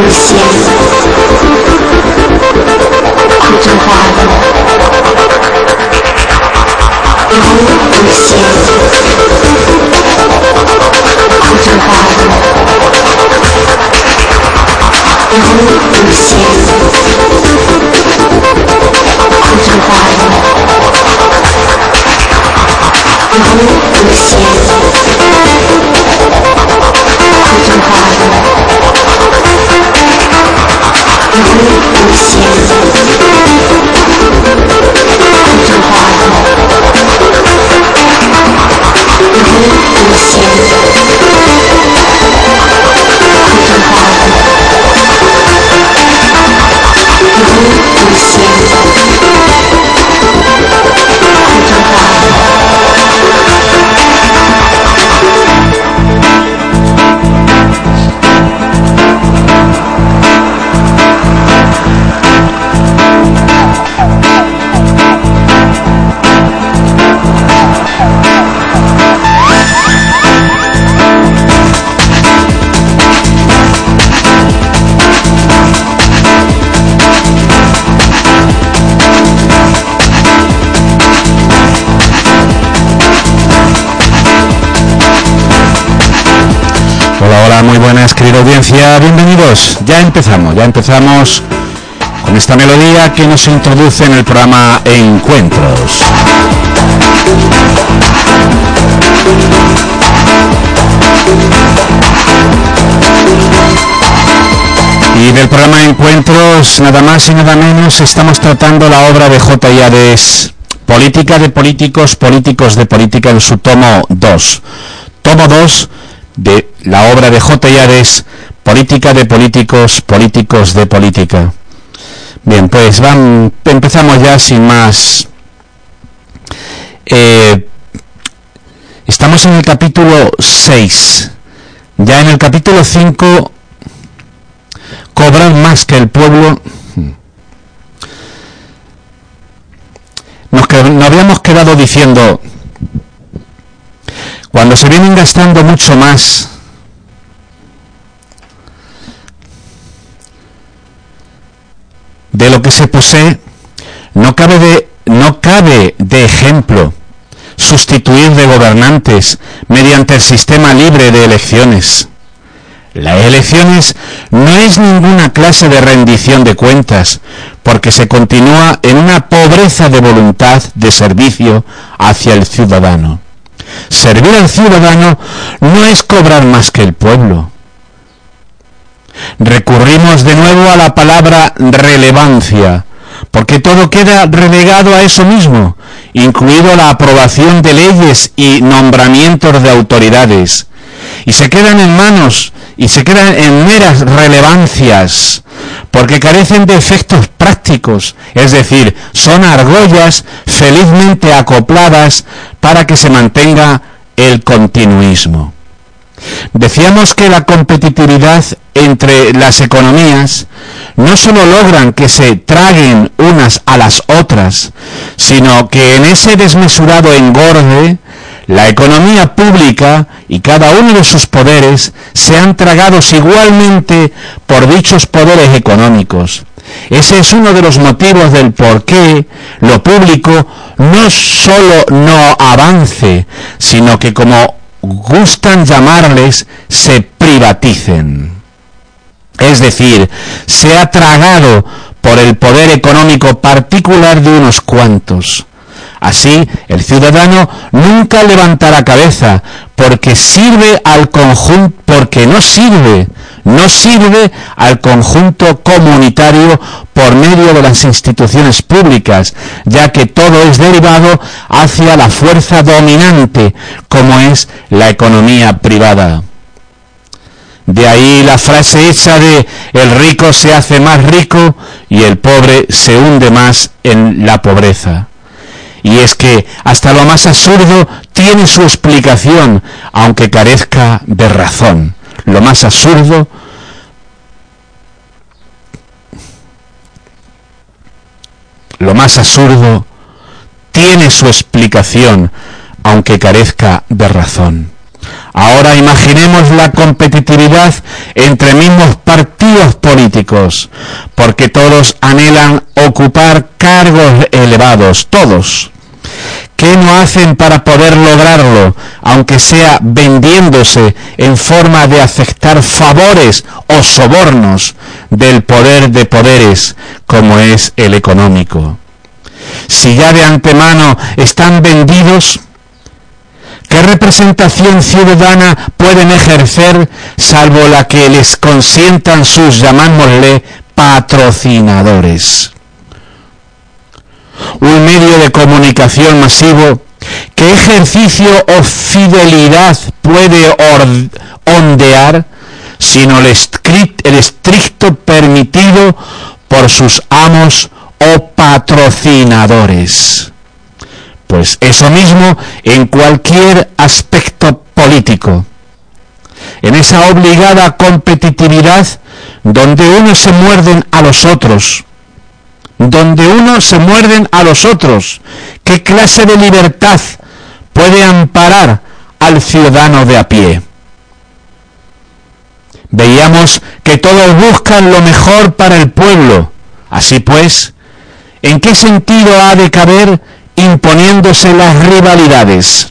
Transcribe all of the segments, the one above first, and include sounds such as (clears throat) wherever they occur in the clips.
神仙。不知花的好不仙。不花的好不仙。不花的好不。Sing muy buenas, querida audiencia, bienvenidos. Ya empezamos, ya empezamos con esta melodía que nos introduce en el programa Encuentros. Y del programa Encuentros, nada más y nada menos, estamos tratando la obra de J. Yades, Política de Políticos, Políticos de Política, en su tomo 2. Tomo 2 de la obra de J. Yares, Política de Políticos, Políticos de Política. Bien, pues van, empezamos ya sin más. Eh, estamos en el capítulo 6. Ya en el capítulo 5, cobrar más que el pueblo. Nos, nos habíamos quedado diciendo, cuando se vienen gastando mucho más de lo que se posee, no cabe de, no cabe de ejemplo sustituir de gobernantes mediante el sistema libre de elecciones. Las elecciones no es ninguna clase de rendición de cuentas, porque se continúa en una pobreza de voluntad de servicio hacia el ciudadano. Servir al ciudadano no es cobrar más que el pueblo. Recurrimos de nuevo a la palabra relevancia, porque todo queda relegado a eso mismo, incluido la aprobación de leyes y nombramientos de autoridades, y se quedan en manos y se quedan en meras relevancias, porque carecen de efectos prácticos, es decir, son argollas felizmente acopladas para que se mantenga el continuismo. Decíamos que la competitividad entre las economías no solo logran que se traguen unas a las otras, sino que en ese desmesurado engorde la economía pública y cada uno de sus poderes sean tragados igualmente por dichos poderes económicos. Ese es uno de los motivos del por qué lo público no solo no avance, sino que como gustan llamarles, se privaticen. Es decir, se ha tragado por el poder económico particular de unos cuantos. Así, el ciudadano nunca levantará cabeza porque sirve al conjunto, porque no sirve, no sirve al conjunto comunitario por medio de las instituciones públicas, ya que todo es derivado hacia la fuerza dominante, como es la economía privada. De ahí la frase hecha de el rico se hace más rico y el pobre se hunde más en la pobreza. Y es que hasta lo más absurdo tiene su explicación, aunque carezca de razón. Lo más absurdo lo más absurdo tiene su explicación, aunque carezca de razón. Ahora imaginemos la competitividad entre mismos partidos políticos, porque todos anhelan ocupar cargos elevados, todos. ¿Qué no hacen para poder lograrlo, aunque sea vendiéndose en forma de aceptar favores o sobornos del poder de poderes, como es el económico? Si ya de antemano están vendidos, ¿Qué representación ciudadana pueden ejercer salvo la que les consientan sus, llamámosle, patrocinadores? Un medio de comunicación masivo, ¿qué ejercicio o fidelidad puede ondear sino el, el estricto permitido por sus amos o patrocinadores? Pues eso mismo en cualquier aspecto político. En esa obligada competitividad donde unos se muerden a los otros, donde unos se muerden a los otros, ¿qué clase de libertad puede amparar al ciudadano de a pie? Veíamos que todos buscan lo mejor para el pueblo. Así pues, ¿en qué sentido ha de caber imponiéndose las rivalidades.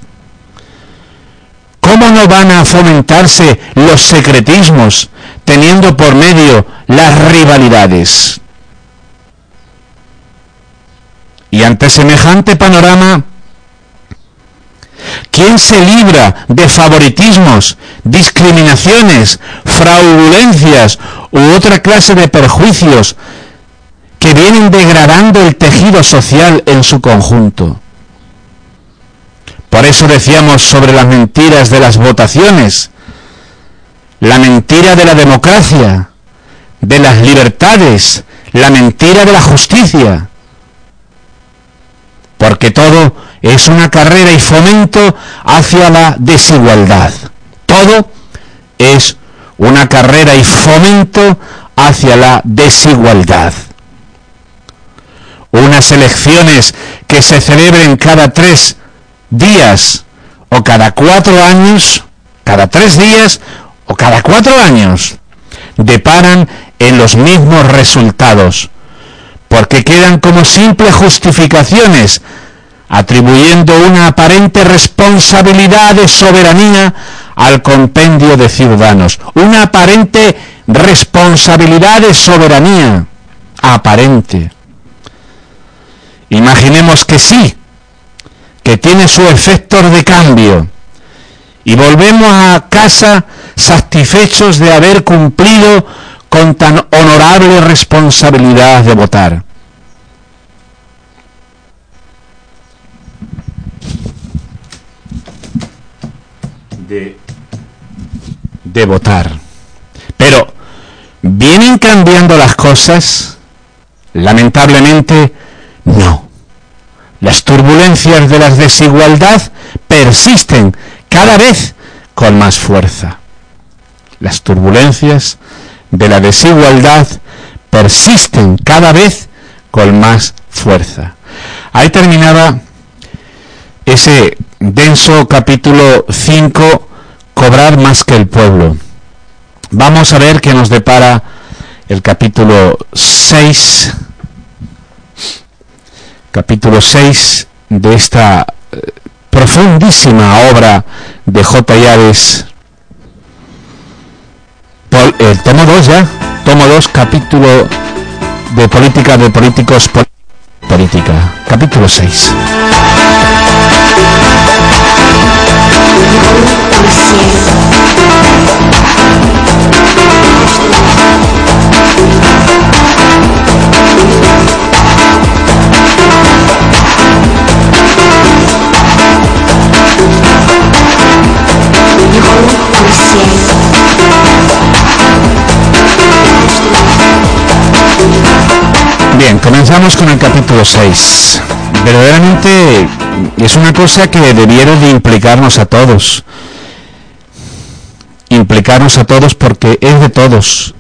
¿Cómo no van a fomentarse los secretismos teniendo por medio las rivalidades? Y ante semejante panorama, ¿quién se libra de favoritismos, discriminaciones, fraudulencias u otra clase de perjuicios que vienen degradando el tejido social en su conjunto. Por eso decíamos sobre las mentiras de las votaciones, la mentira de la democracia, de las libertades, la mentira de la justicia. Porque todo es una carrera y fomento hacia la desigualdad. Todo es una carrera y fomento hacia la desigualdad unas elecciones que se celebren cada tres días o cada cuatro años, cada tres días o cada cuatro años, deparan en los mismos resultados, porque quedan como simples justificaciones, atribuyendo una aparente responsabilidad de soberanía al compendio de ciudadanos, una aparente responsabilidad de soberanía, aparente. Imaginemos que sí, que tiene su efecto de cambio. Y volvemos a casa satisfechos de haber cumplido con tan honorable responsabilidad de votar. De, de votar. Pero, ¿vienen cambiando las cosas? Lamentablemente, no. Las turbulencias de la desigualdad persisten cada vez con más fuerza. Las turbulencias de la desigualdad persisten cada vez con más fuerza. Ahí terminaba ese denso capítulo 5, cobrar más que el pueblo. Vamos a ver qué nos depara el capítulo 6 capítulo 6 de esta eh, profundísima obra de J. Llaves. El tomo 2 ya, tomo 2, capítulo de política de políticos política, capítulo 6. Bien, comenzamos con el capítulo 6. Verdaderamente es una cosa que debiera de implicarnos a todos. Implicarnos a todos porque es de todos.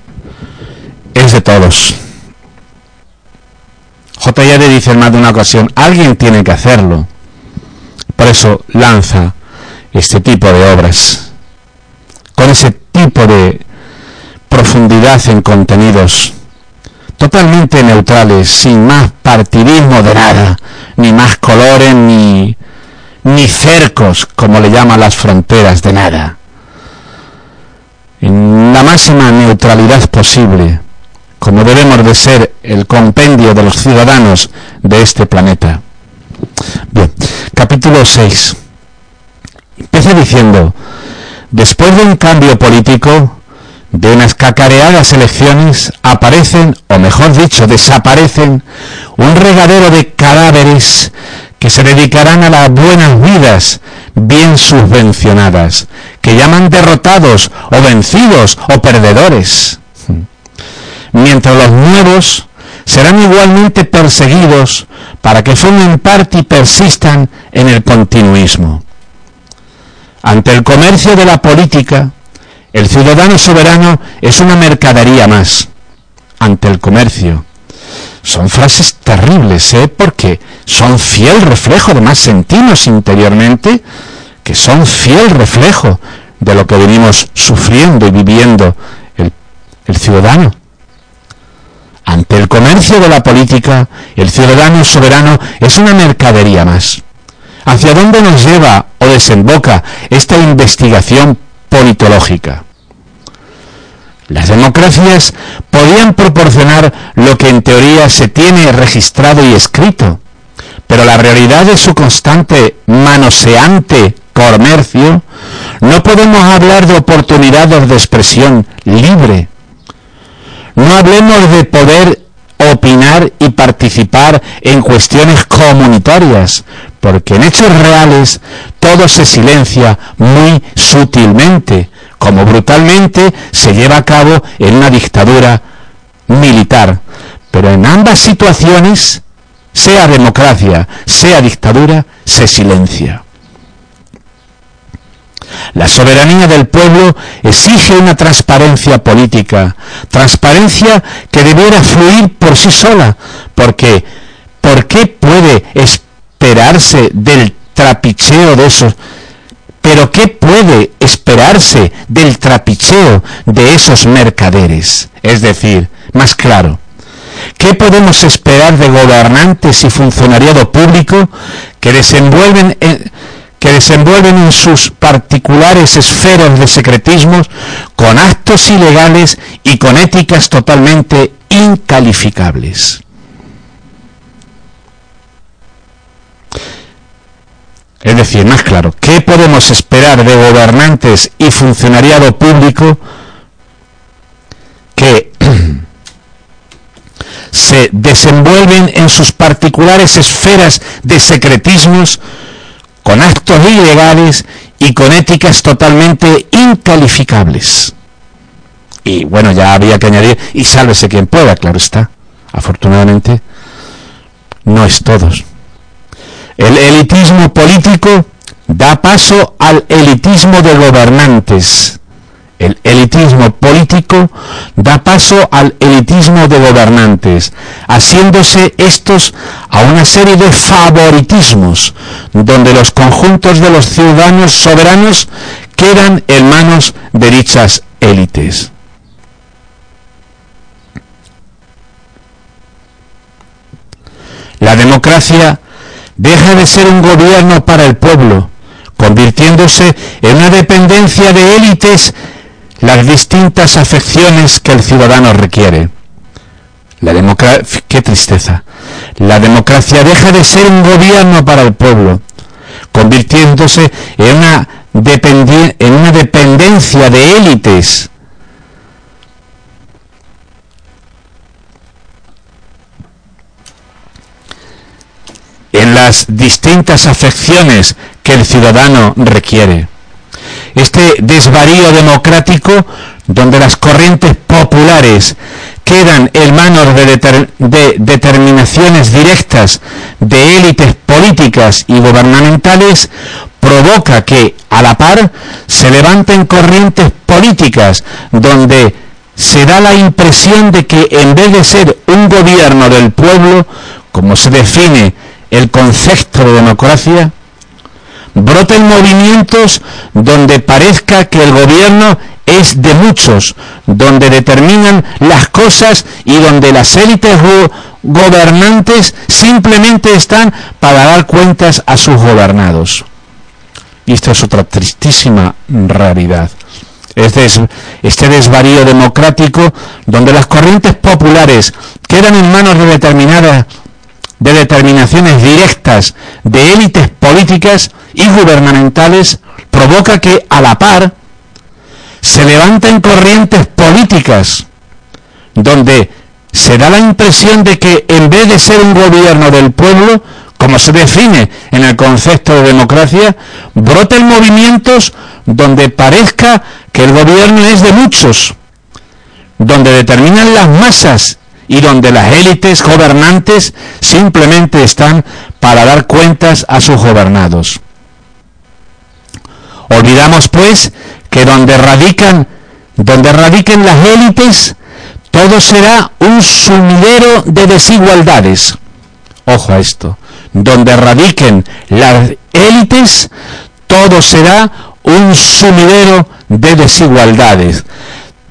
Es de todos. J.I.D. dice en más de una ocasión, alguien tiene que hacerlo. Por eso lanza este tipo de obras, con ese tipo de profundidad en contenidos totalmente neutrales, sin más partidismo de nada, ni más colores, ni, ni cercos, como le llaman las fronteras, de nada. En la máxima neutralidad posible, como debemos de ser el compendio de los ciudadanos de este planeta. Bien, capítulo 6. Empieza diciendo, después de un cambio político, de unas cacareadas elecciones aparecen, o mejor dicho, desaparecen, un regadero de cadáveres que se dedicarán a las buenas vidas bien subvencionadas, que llaman derrotados o vencidos o perdedores. Mientras los nuevos serán igualmente perseguidos para que formen parte y persistan en el continuismo. Ante el comercio de la política, el ciudadano soberano es una mercadería más ante el comercio. Son frases terribles, ¿eh? Porque son fiel reflejo, además sentimos interiormente que son fiel reflejo de lo que venimos sufriendo y viviendo el, el ciudadano. Ante el comercio de la política, el ciudadano soberano es una mercadería más. ¿Hacia dónde nos lleva o desemboca esta investigación politológica. Las democracias podían proporcionar lo que en teoría se tiene registrado y escrito, pero la realidad de su constante manoseante comercio, no podemos hablar de oportunidades de expresión libre. No hablemos de poder opinar y participar en cuestiones comunitarias, porque en hechos reales todo se silencia muy sutilmente, como brutalmente se lleva a cabo en una dictadura militar. Pero en ambas situaciones, sea democracia, sea dictadura, se silencia. La soberanía del pueblo exige una transparencia política, transparencia que debiera fluir por sí sola, porque ¿por qué puede esperarse del trapicheo de esos? Pero ¿qué puede esperarse del trapicheo de esos mercaderes? Es decir, más claro, ¿qué podemos esperar de gobernantes y funcionariado público que desenvuelven... En, que desenvuelven en sus particulares esferas de secretismos con actos ilegales y con éticas totalmente incalificables. Es decir, más claro, ¿qué podemos esperar de gobernantes y funcionariado público que (clears throat) se desenvuelven en sus particulares esferas de secretismos con actos ilegales y con éticas totalmente incalificables. Y bueno, ya había que añadir, y sálvese quien pueda, claro está. Afortunadamente, no es todos. El elitismo político da paso al elitismo de gobernantes el elitismo político da paso al elitismo de gobernantes, haciéndose estos a una serie de favoritismos, donde los conjuntos de los ciudadanos soberanos quedan en manos de dichas élites. La democracia deja de ser un gobierno para el pueblo, convirtiéndose en una dependencia de élites las distintas afecciones que el ciudadano requiere. La democracia, qué tristeza. La democracia deja de ser un gobierno para el pueblo, convirtiéndose en una, en una dependencia de élites. en las distintas afecciones que el ciudadano requiere este desvarío democrático donde las corrientes populares quedan en manos de, determinaciones directas de élites políticas y gubernamentales, provoca que a la par se levanten corrientes políticas donde se da la impresión de que en vez de ser un gobierno del pueblo, como se define el concepto de democracia, broten movimientos donde parezca que el gobierno es de muchos, donde determinan las cosas y donde las élites gobernantes simplemente están para dar cuentas a sus gobernados. Y esta es otra tristísima realidad. Este, este desvarío democrático donde las corrientes populares quedan en manos de determinadas de determinaciones directas de élites políticas y gubernamentales provoca que a la par se levanten corrientes políticas donde se da la impresión de que en vez de ser un gobierno del pueblo, como se define en el concepto de democracia, broten movimientos donde parezca que el gobierno es de muchos, donde determinan las masas y donde las élites gobernantes simplemente están para dar cuentas a sus gobernados. Olvidamos pues que donde radican donde radiquen las élites todo será un sumidero de desigualdades. Ojo a esto. Donde radiquen las élites, todo será un sumidero de desigualdades.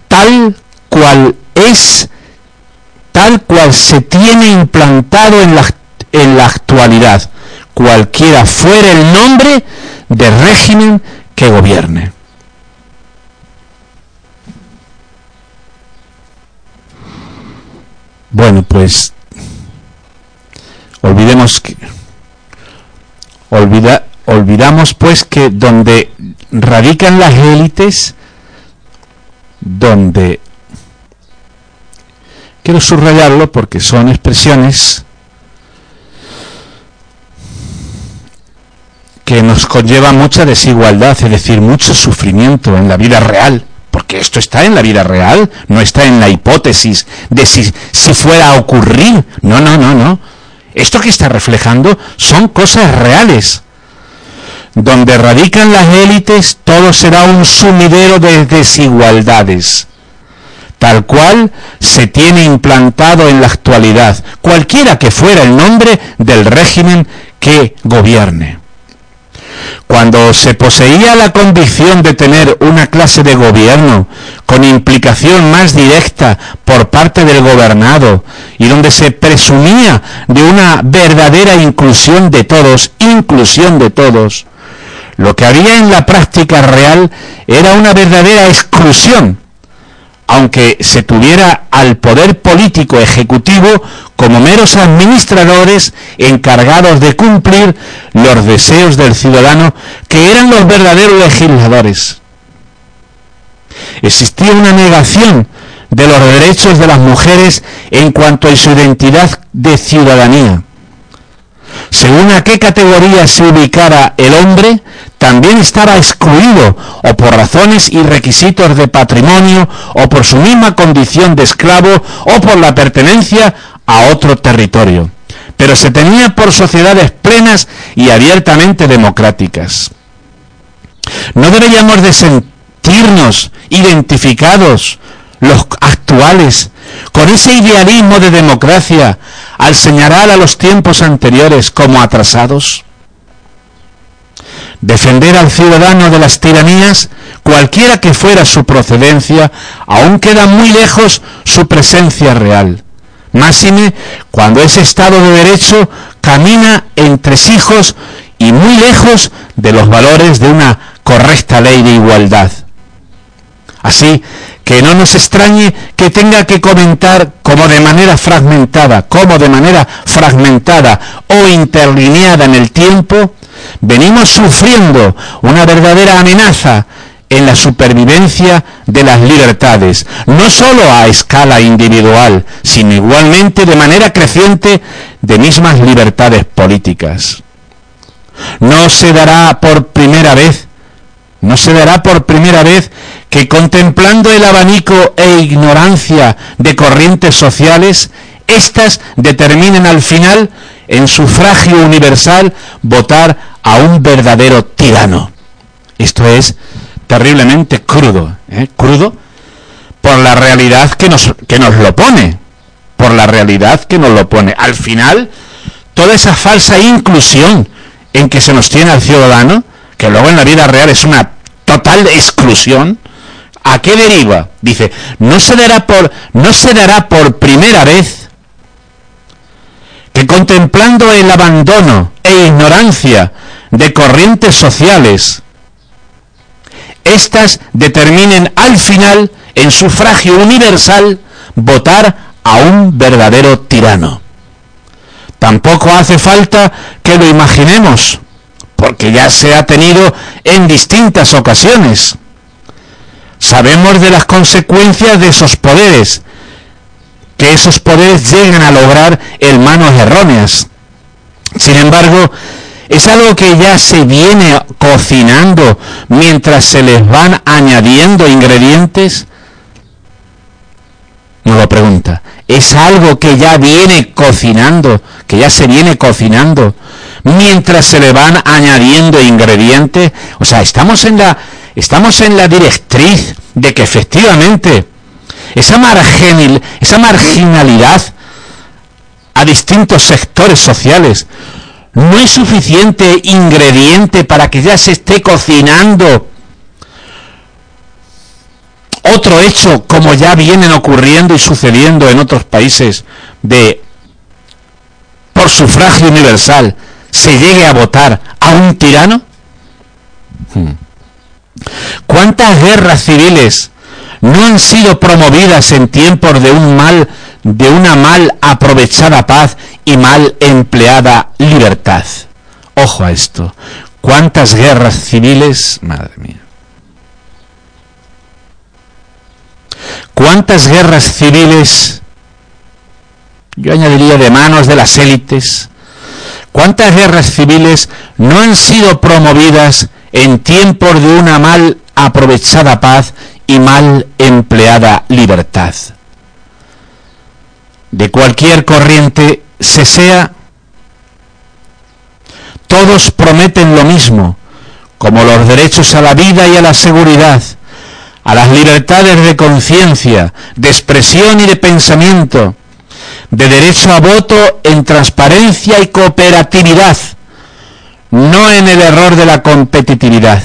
Tal cual es, tal cual se tiene implantado en la, en la actualidad, cualquiera fuera el nombre de régimen que gobierne. Bueno, pues olvidemos que olvida, olvidamos pues que donde radican las élites, donde quiero subrayarlo porque son expresiones que nos conlleva mucha desigualdad, es decir, mucho sufrimiento en la vida real porque esto está en la vida real, no está en la hipótesis de si, si fuera a ocurrir. No, no, no, no. Esto que está reflejando son cosas reales. Donde radican las élites, todo será un sumidero de desigualdades, tal cual se tiene implantado en la actualidad, cualquiera que fuera el nombre del régimen que gobierne. Cuando se poseía la convicción de tener una clase de gobierno con implicación más directa por parte del gobernado y donde se presumía de una verdadera inclusión de todos, inclusión de todos, lo que había en la práctica real era una verdadera exclusión aunque se tuviera al poder político ejecutivo como meros administradores encargados de cumplir los deseos del ciudadano, que eran los verdaderos legisladores. Existía una negación de los derechos de las mujeres en cuanto a su identidad de ciudadanía. Según a qué categoría se ubicara el hombre, también estaba excluido o por razones y requisitos de patrimonio o por su misma condición de esclavo o por la pertenencia a otro territorio. Pero se tenía por sociedades plenas y abiertamente democráticas. No deberíamos de sentirnos identificados los actuales con ese idealismo de democracia al señalar a los tiempos anteriores como atrasados. Defender al ciudadano de las tiranías, cualquiera que fuera su procedencia, aún queda muy lejos su presencia real. Máxime cuando ese Estado de Derecho camina entre hijos y muy lejos de los valores de una correcta ley de igualdad. Así que no nos extrañe que tenga que comentar como de manera fragmentada, como de manera fragmentada o interlineada en el tiempo, venimos sufriendo una verdadera amenaza en la supervivencia de las libertades, no sólo a escala individual, sino igualmente de manera creciente de mismas libertades políticas. No se dará por primera vez, no se dará por primera vez que contemplando el abanico e ignorancia de corrientes sociales, éstas determinen al final, en sufragio universal, votar a un verdadero tirano. Esto es terriblemente crudo, ¿eh? crudo, por la realidad que nos, que nos lo pone, por la realidad que nos lo pone. Al final, toda esa falsa inclusión en que se nos tiene al ciudadano, que luego en la vida real es una total exclusión, ¿a qué deriva? Dice, no se dará por, no se dará por primera vez que contemplando el abandono e ignorancia de corrientes sociales, éstas determinen al final, en sufragio universal, votar a un verdadero tirano. Tampoco hace falta que lo imaginemos, porque ya se ha tenido en distintas ocasiones. Sabemos de las consecuencias de esos poderes, que esos poderes llegan a lograr en manos erróneas. Sin embargo, es algo que ya se viene cocinando mientras se les van añadiendo ingredientes. No lo pregunta. Es algo que ya viene cocinando, que ya se viene cocinando mientras se le van añadiendo ingredientes. O sea, estamos en la, estamos en la directriz de que efectivamente esa, esa marginalidad a distintos sectores sociales no es suficiente ingrediente para que ya se esté cocinando otro hecho como ya vienen ocurriendo y sucediendo en otros países de por sufragio universal se llegue a votar a un tirano? Hmm. ¿Cuántas guerras civiles no han sido promovidas en tiempos de un mal de una mal aprovechada paz y mal empleada libertad? Ojo a esto. ¿Cuántas guerras civiles, madre mía? ¿Cuántas guerras civiles, yo añadiría de manos de las élites, cuántas guerras civiles no han sido promovidas en tiempos de una mal aprovechada paz y mal empleada libertad? De cualquier corriente se sea, todos prometen lo mismo, como los derechos a la vida y a la seguridad, a las libertades de conciencia, de expresión y de pensamiento, de derecho a voto en transparencia y cooperatividad, no en el error de la competitividad,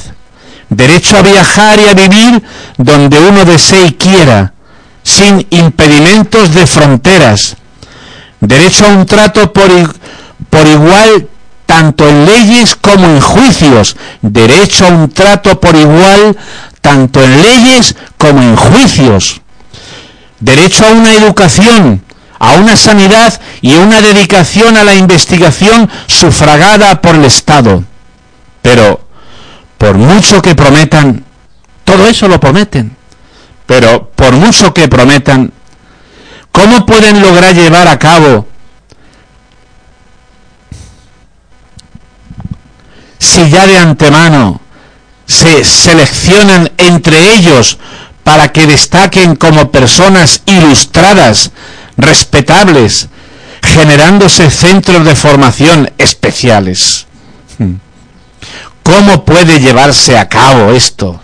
derecho a viajar y a vivir donde uno desee y quiera, sin impedimentos de fronteras, derecho a un trato por, igual tanto en leyes como en juicios, derecho a un trato por igual tanto en leyes como en juicios. Derecho a una educación, a una sanidad y una dedicación a la investigación sufragada por el Estado. Pero, por mucho que prometan, todo eso lo prometen, pero por mucho que prometan, ¿cómo pueden lograr llevar a cabo si ya de antemano se seleccionan entre ellos para que destaquen como personas ilustradas, respetables, generándose centros de formación especiales. Hmm. ¿Cómo puede llevarse a cabo esto?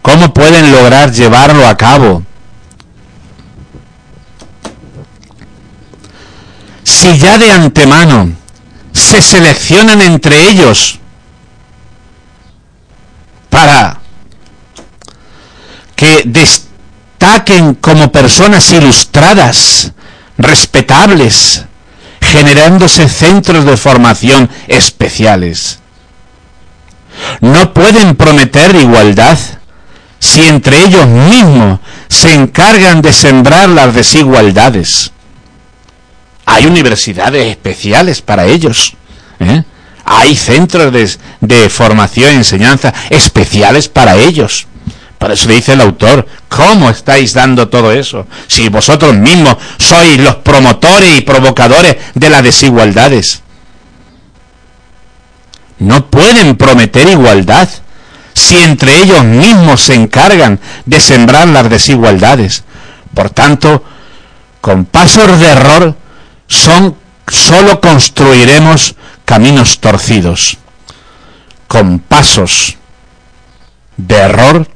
¿Cómo pueden lograr llevarlo a cabo? Si ya de antemano se seleccionan entre ellos para que destaquen como personas ilustradas, respetables, generándose centros de formación especiales. No pueden prometer igualdad si entre ellos mismos se encargan de sembrar las desigualdades. Hay universidades especiales para ellos. ¿eh? Hay centros de, formación y enseñanza especiales para ellos. Por eso dice el autor, ¿cómo estáis dando todo eso? Si vosotros mismos sois los promotores y provocadores de las desigualdades. No pueden prometer igualdad si entre ellos mismos se encargan de sembrar las desigualdades. Por tanto, con pasos de error son solo construiremos caminos torcidos, con pasos de error,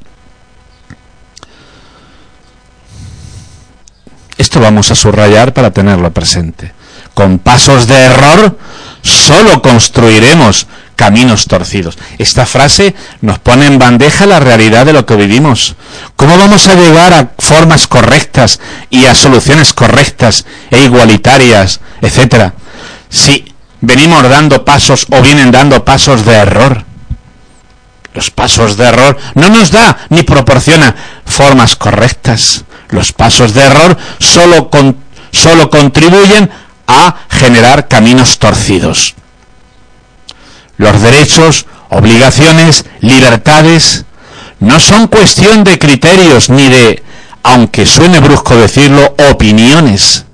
Esto vamos a subrayar para tenerlo presente. Con pasos de error solo construiremos caminos torcidos. Esta frase nos pone en bandeja la realidad de lo que vivimos. ¿Cómo vamos a llegar a formas correctas y a soluciones correctas e igualitarias, etcétera, si venimos dando pasos o vienen dando pasos de error? Los pasos de error no nos da ni proporciona formas correctas. Los pasos de error solo, solo contribuyen a generar caminos torcidos. Los derechos, obligaciones, libertades no son cuestión de criterios ni de, aunque suene brusco decirlo, opiniones.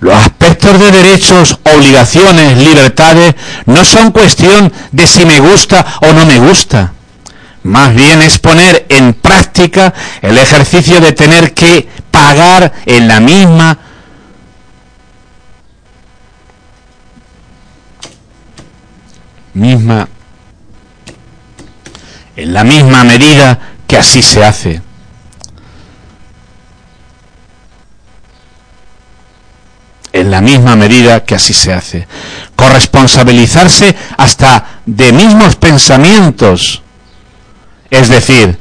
Los aspectos de derechos, obligaciones, libertades no son cuestión de si me gusta o no me gusta. Más bien es poner en práctica el ejercicio de tener que pagar en la misma misma, en la misma medida que así se hace. En la misma medida que así se hace. Corresponsabilizarse hasta de mismos pensamientos. Es decir,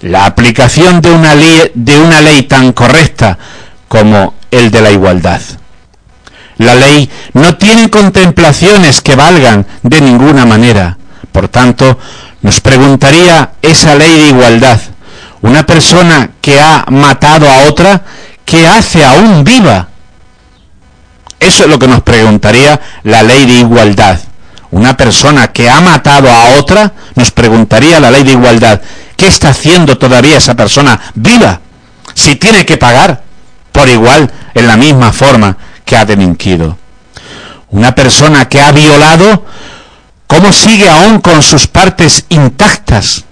la aplicación de una ley, tan correcta como el de la igualdad. La ley no tiene contemplaciones que valgan de ninguna manera. Por tanto, nos preguntaría esa ley de igualdad. Una persona que ha matado a otra, ¿qué hace aún viva? Eso es lo que nos preguntaría la ley de igualdad. Una persona que ha matado a otra, nos preguntaría la ley de igualdad, ¿qué está haciendo todavía esa persona viva? Si tiene que pagar por igual en la misma forma que ha delinquido. Una persona que ha violado, ¿cómo sigue aún con sus partes intactas?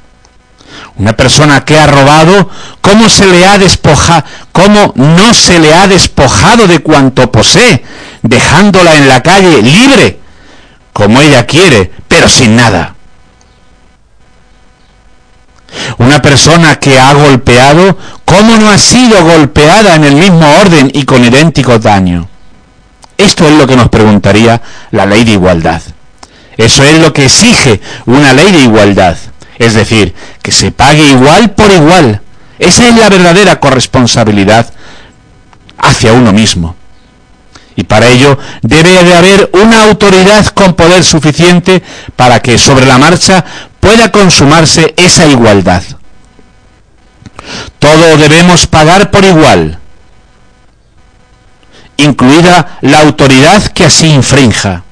Una persona que ha robado, ¿cómo se le ha despojado, cómo no se le ha despojado de cuanto posee, dejándola en la calle libre, como ella quiere, pero sin nada? Una persona que ha golpeado, ¿cómo no ha sido golpeada en el mismo orden y con idéntico daño? Esto es lo que nos preguntaría la ley de igualdad. Eso es lo que exige una ley de igualdad. Es decir, que se pague igual por igual. Esa es la verdadera corresponsabilidad hacia uno mismo. Y para ello debe de haber una autoridad con poder suficiente para que sobre la marcha pueda consumarse esa igualdad. Todo debemos pagar por igual incluida la autoridad que así infrinja.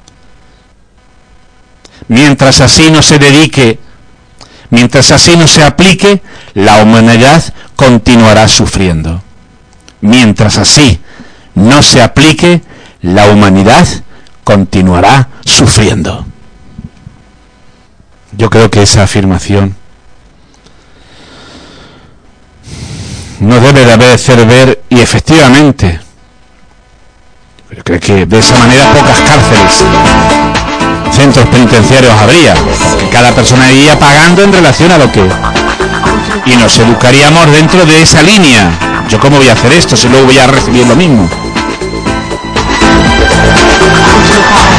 Mientras así no se dedique, mientras así no se aplique, la humanidad continuará sufriendo. Mientras así no se aplique, la humanidad continuará sufriendo. Yo creo que esa afirmación no debe de hacer ver, y efectivamente, creo que de esa manera pocas cárceles, centros penitenciarios habría, que cada persona iría pagando en relación a lo que... Y nos educaríamos dentro de esa línea. ¿Yo cómo voy a hacer esto si luego voy a recibir lo mismo? the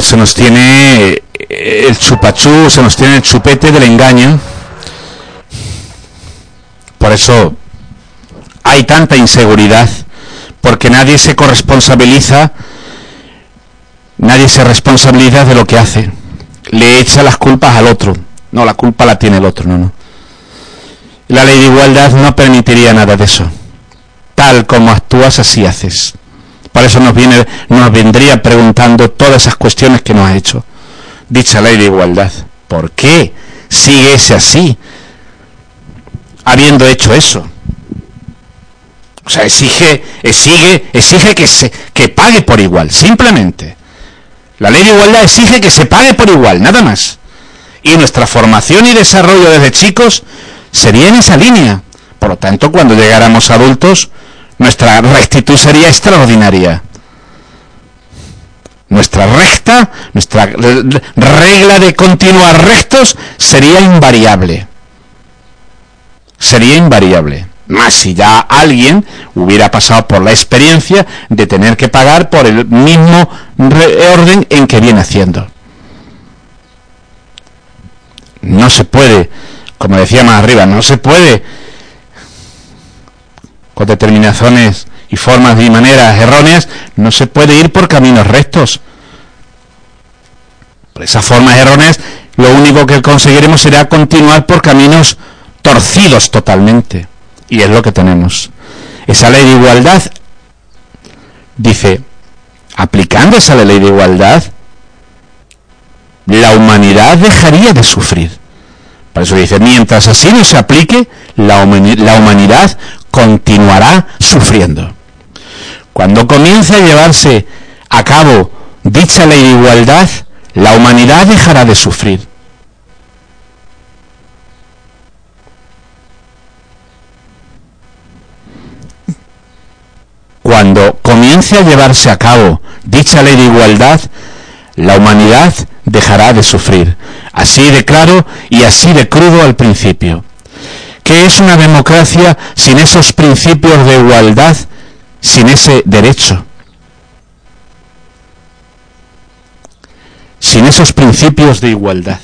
Se nos tiene el chupachú, se nos tiene el chupete del engaño. Por eso hay tanta inseguridad, porque nadie se corresponsabiliza, nadie se responsabiliza de lo que hace. Le echa las culpas al otro. No, la culpa la tiene el otro, no, no. La ley de igualdad no permitiría nada de eso. Tal como actúas, así haces. Eso nos, viene, nos vendría preguntando todas esas cuestiones que nos ha hecho. Dicha ley de igualdad. ¿Por qué sigue ese así? Habiendo hecho eso. O sea, exige, exige, exige que se que pague por igual, simplemente. La ley de igualdad exige que se pague por igual, nada más. Y nuestra formación y desarrollo desde chicos sería en esa línea. Por lo tanto, cuando llegáramos adultos, nuestra rectitud sería extraordinaria. Nuestra recta, nuestra regla de continuar rectos sería invariable. Sería invariable. Más si ya alguien hubiera pasado por la experiencia de tener que pagar por el mismo orden en que viene haciendo. No se puede, como decía más arriba, no se puede con determinaciones y formas y maneras erróneas, no se puede ir por caminos rectos. Por esas formas erróneas, lo único que conseguiremos será continuar por caminos torcidos totalmente. Y es lo que tenemos. Esa ley de igualdad dice, aplicando esa ley de igualdad, la humanidad dejaría de sufrir. Por eso dice, mientras así no se aplique, la, humanidad continuará sufriendo. Cuando comience a llevarse a cabo dicha ley de igualdad, la humanidad dejará de sufrir. Cuando comience a llevarse a cabo dicha ley de igualdad, la humanidad dejará de sufrir. Así de claro y así de crudo al principio. ¿Qué es una democracia sin esos principios de igualdad, sin ese derecho? Sin esos principios de igualdad.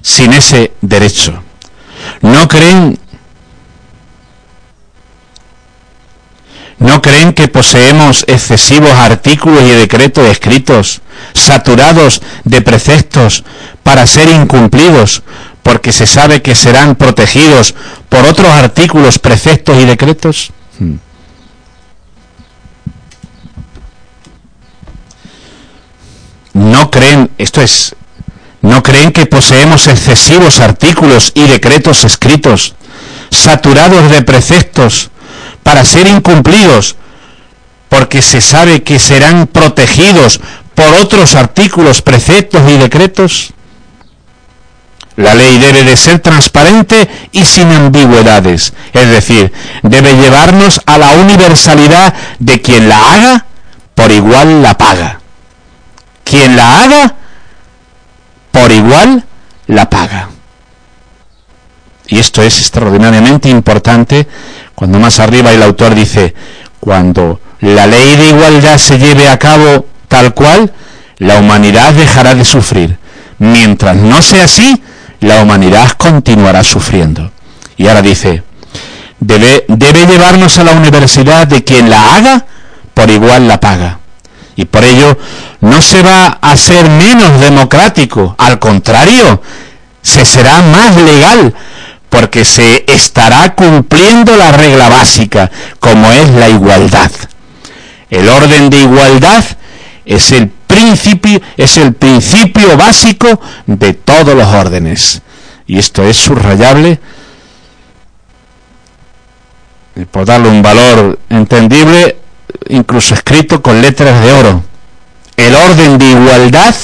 Sin ese derecho. ¿No creen ¿No creen que poseemos excesivos artículos y decretos escritos, saturados de preceptos para ser incumplidos, porque se sabe que serán protegidos por otros artículos, preceptos y decretos? Hmm. ¿No creen, esto es, no creen que poseemos excesivos artículos y decretos escritos, saturados de preceptos, para ser incumplidos, porque se sabe que serán protegidos por otros artículos, preceptos y decretos? La ley debe de ser transparente y sin ambigüedades, es decir, debe llevarnos a la universalidad de quien la haga, por igual la paga. Quien la haga, por igual la paga. Y esto es extraordinariamente importante cuando más arriba el autor dice, cuando la ley de igualdad se lleve a cabo tal cual, la humanidad dejará de sufrir. Mientras no sea así, la humanidad continuará sufriendo. Y ahora dice, debe, debe llevarnos a la universidad de quien la haga, por igual la paga. Y por ello no se va a ser menos democrático, al contrario, se será más legal, porque se estará cumpliendo la regla básica, como es la igualdad. El orden de igualdad es el principio, es el principio básico de todos los órdenes. Y esto es subrayable por darle un valor entendible, incluso escrito con letras de oro. El orden de igualdad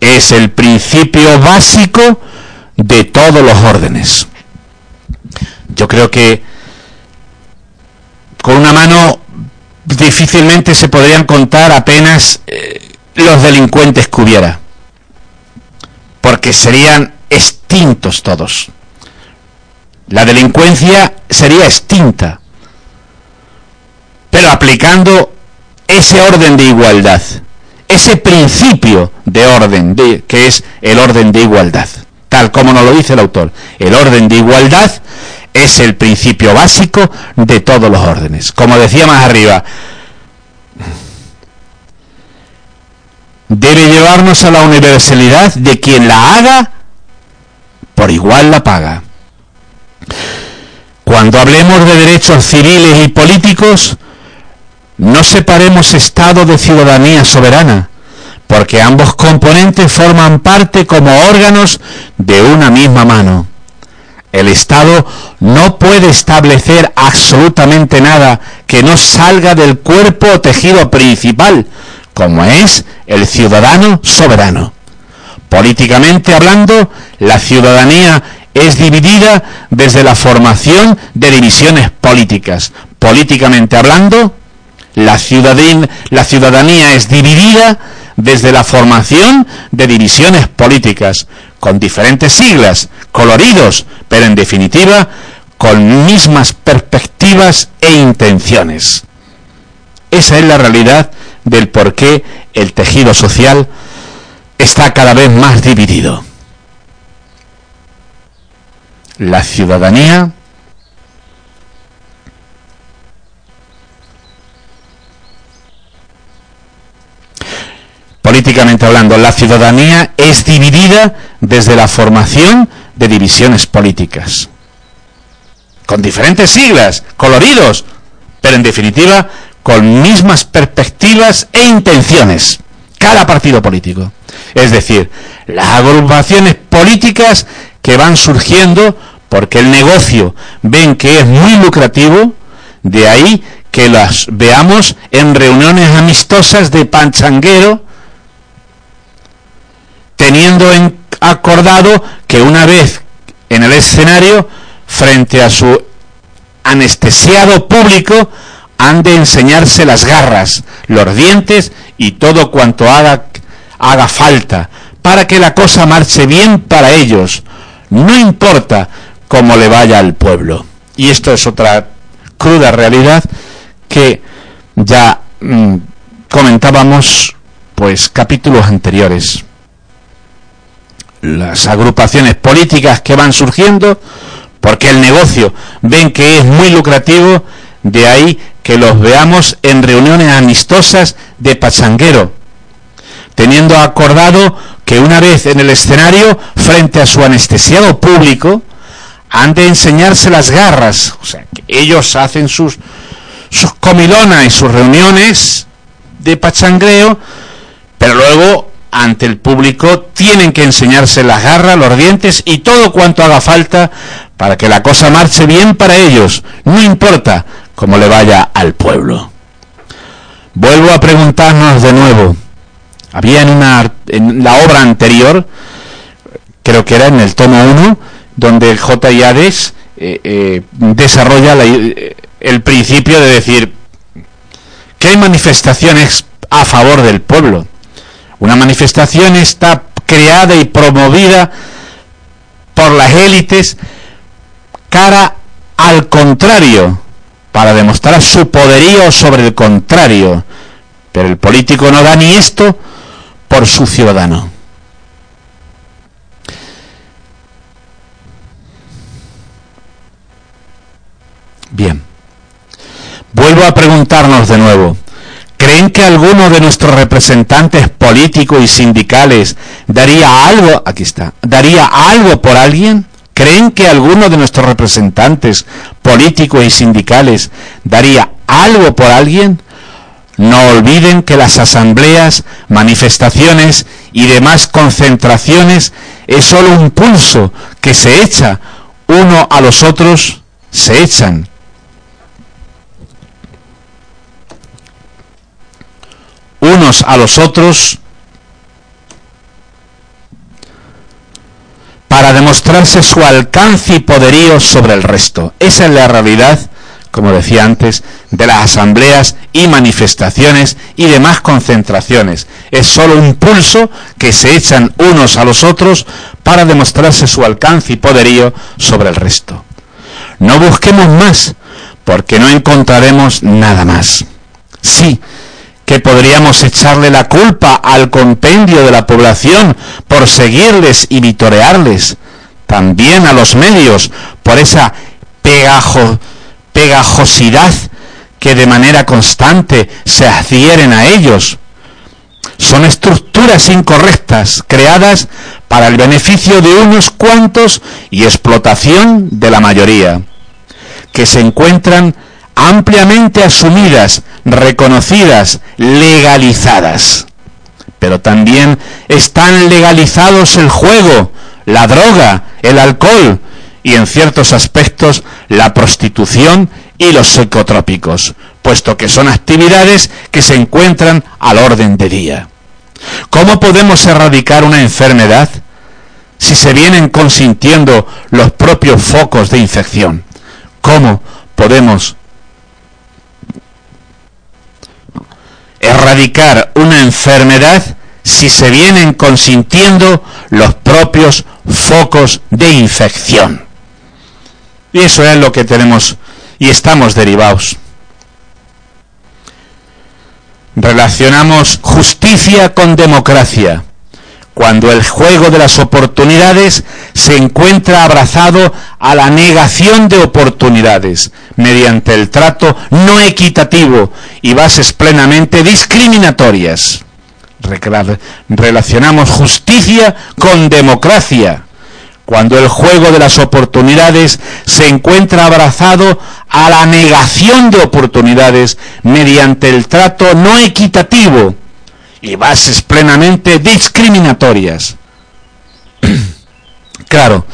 es el principio básico de todos los órdenes. Yo creo que con una mano difícilmente se podrían contar apenas eh, los delincuentes que hubiera, porque serían extintos todos. La delincuencia sería extinta, pero aplicando ese orden de igualdad, ese principio de orden, de, que es el orden de igualdad tal como nos lo dice el autor. El orden de igualdad es el principio básico de todos los órdenes. Como decía más arriba, debe llevarnos a la universalidad de quien la haga, por igual la paga. Cuando hablemos de derechos civiles y políticos, no separemos Estado de ciudadanía soberana, porque ambos componentes forman parte como órganos de una misma mano. El Estado no puede establecer absolutamente nada que no salga del cuerpo o tejido principal, como es el ciudadano soberano. Políticamente hablando, la ciudadanía es dividida desde la formación de divisiones políticas. Políticamente hablando, la ciudadanía, es dividida desde la formación de divisiones políticas, con diferentes siglas, coloridos, pero en definitiva con mismas perspectivas e intenciones. Esa es la realidad del por qué el tejido social está cada vez más dividido. La ciudadanía políticamente hablando, la ciudadanía es dividida desde la formación de divisiones políticas, con diferentes siglas, coloridos, pero en definitiva con mismas perspectivas e intenciones, cada partido político. Es decir, las agrupaciones políticas que van surgiendo porque el negocio ven que es muy lucrativo, de ahí que las veamos en reuniones amistosas de panchanguero, teniendo acordado que una vez en el escenario, frente a su anestesiado público, han de enseñarse las garras, los dientes y todo cuanto haga, haga falta para que la cosa marche bien para ellos. No importa cómo le vaya al pueblo. Y esto es otra cruda realidad que ya mm, comentábamos pues capítulos anteriores las agrupaciones políticas que van surgiendo, porque el negocio ven que es muy lucrativo, de ahí que los veamos en reuniones amistosas de pachanguero, teniendo acordado que una vez en el escenario, frente a su anestesiado público, han de enseñarse las garras, o sea, que ellos hacen sus, sus comilonas y sus reuniones de pachangreo, pero luego ante el público tienen que enseñarse las garras, los dientes y todo cuanto haga falta para que la cosa marche bien para ellos, no importa cómo le vaya al pueblo. Vuelvo a preguntarnos de nuevo, había en, una, en la obra anterior, creo que era en el tomo 1, donde J. Yades eh, eh, desarrolla el principio de decir que hay manifestaciones a favor del pueblo, una manifestación está creada y promovida por las élites cara al contrario, para demostrar su poderío sobre el contrario. Pero el político no da ni esto por su ciudadano. Bien. Vuelvo a preguntarnos de nuevo. ¿Creen que alguno de nuestros representantes políticos y sindicales daría algo, aquí está, daría algo por alguien? ¿Creen que alguno de nuestros representantes políticos y sindicales daría algo por alguien? No olviden que las asambleas, manifestaciones y demás concentraciones es solo un pulso que se echa uno a los otros, se echan unos a los otros para demostrarse su alcance y poderío sobre el resto. Esa es la realidad, como decía antes, de las asambleas y manifestaciones y demás concentraciones. Es solo un pulso que se echan unos a los otros para demostrarse su alcance y poderío sobre el resto. No busquemos más, porque no encontraremos nada más. Sí, que podríamos echarle la culpa al compendio de la población por seguirles y vitorearles, también a los medios por esa pegajosidad que de manera constante se adhieren a ellos. Son estructuras incorrectas creadas para el beneficio de unos cuantos y explotación de la mayoría. que se encuentran ampliamente asumidas, reconocidas, legalizadas. Pero también están legalizados el juego, la droga, el alcohol y en ciertos aspectos la prostitución y los psicotrópicos, puesto que son actividades que se encuentran al orden de día. ¿Cómo podemos erradicar una enfermedad si se vienen consintiendo los propios focos de infección? ¿Cómo podemos erradicar una enfermedad si se vienen consintiendo los propios focos de infección? Y eso es lo que tenemos y estamos derivados. Relacionamos justicia con democracia, cuando el juego de las oportunidades se encuentra abrazado a la negación de oportunidades, mediante el trato no equitativo y bases plenamente discriminatorias. Relacionamos justicia con democracia, cuando el juego de las oportunidades se encuentra abrazado a la negación de oportunidades mediante el trato no equitativo y bases plenamente discriminatorias. (clears throat) claro,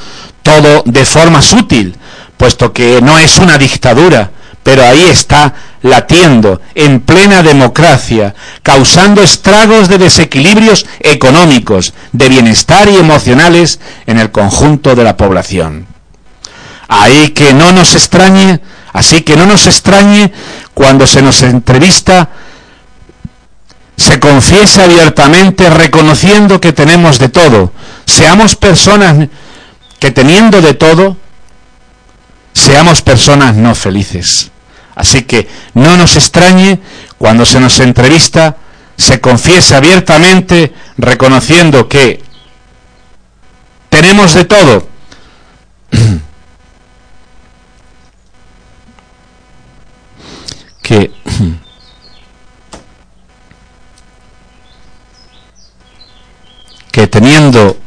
todo de forma sutil, puesto que no es una dictadura, pero ahí está latiendo en plena democracia, causando estragos de desequilibrios económicos, de bienestar y emocionales en el conjunto de la población. Ahí que no nos extrañe, así que no nos extrañe cuando se nos entrevista, se confiesa abiertamente reconociendo que tenemos de todo. Seamos personas que teniendo de todo, seamos personas no felices. Así que no nos extrañe cuando se nos entrevista, se confiesa abiertamente reconociendo que tenemos de todo. (clears throat) que (clears throat) que teniendo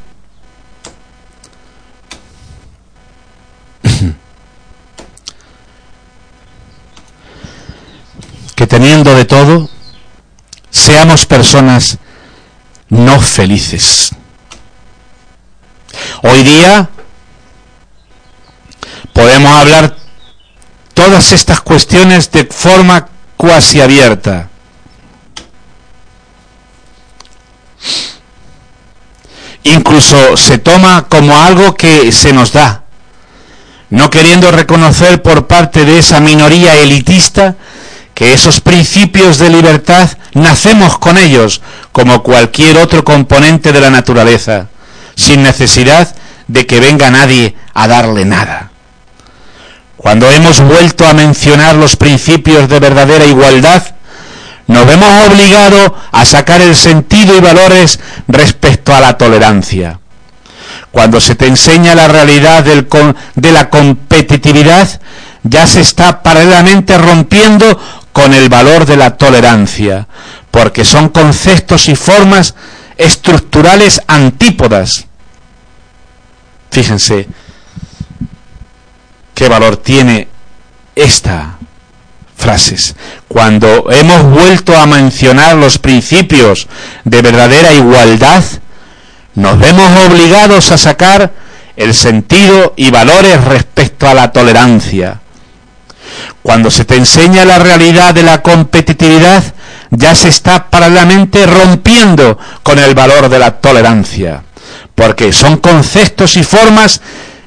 (laughs) que teniendo de todo, seamos personas no felices. Hoy día podemos hablar todas estas cuestiones de forma cuasi abierta. Incluso se toma como algo que se nos da, no queriendo reconocer por parte de esa minoría elitista que esos principios de libertad nacemos con ellos como cualquier otro componente de la naturaleza, sin necesidad de que venga nadie a darle nada. Cuando hemos vuelto a mencionar los principios de verdadera igualdad, nos vemos obligados a sacar el sentido y valores respecto a la tolerancia. Cuando se te enseña la realidad de la competitividad, ya se está paralelamente rompiendo con el valor de la tolerancia, porque son conceptos y formas estructurales antípodas. Fíjense qué valor tiene esta frases. Cuando hemos vuelto a mencionar los principios de verdadera igualdad, nos vemos obligados a sacar el sentido y valores respecto a la tolerancia, cuando se te enseña la realidad de la competitividad, ya se está paralelamente rompiendo con el valor de la tolerancia, porque son conceptos y formas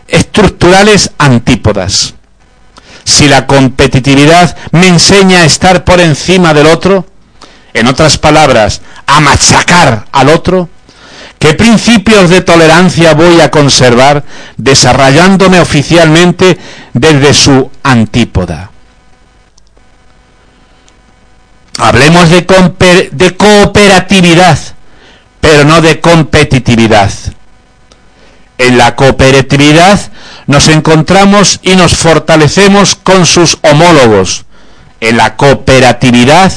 estructurales antípodas. Si la competitividad me enseña a estar por encima del otro, en otras palabras, a machacar al otro, ¿Qué principios de tolerancia voy a conservar desarrollándome oficialmente desde su antípoda? Hablemos de, de cooperatividad, pero no de competitividad. En la cooperatividad nos encontramos y nos fortalecemos con sus homólogos. En la cooperatividad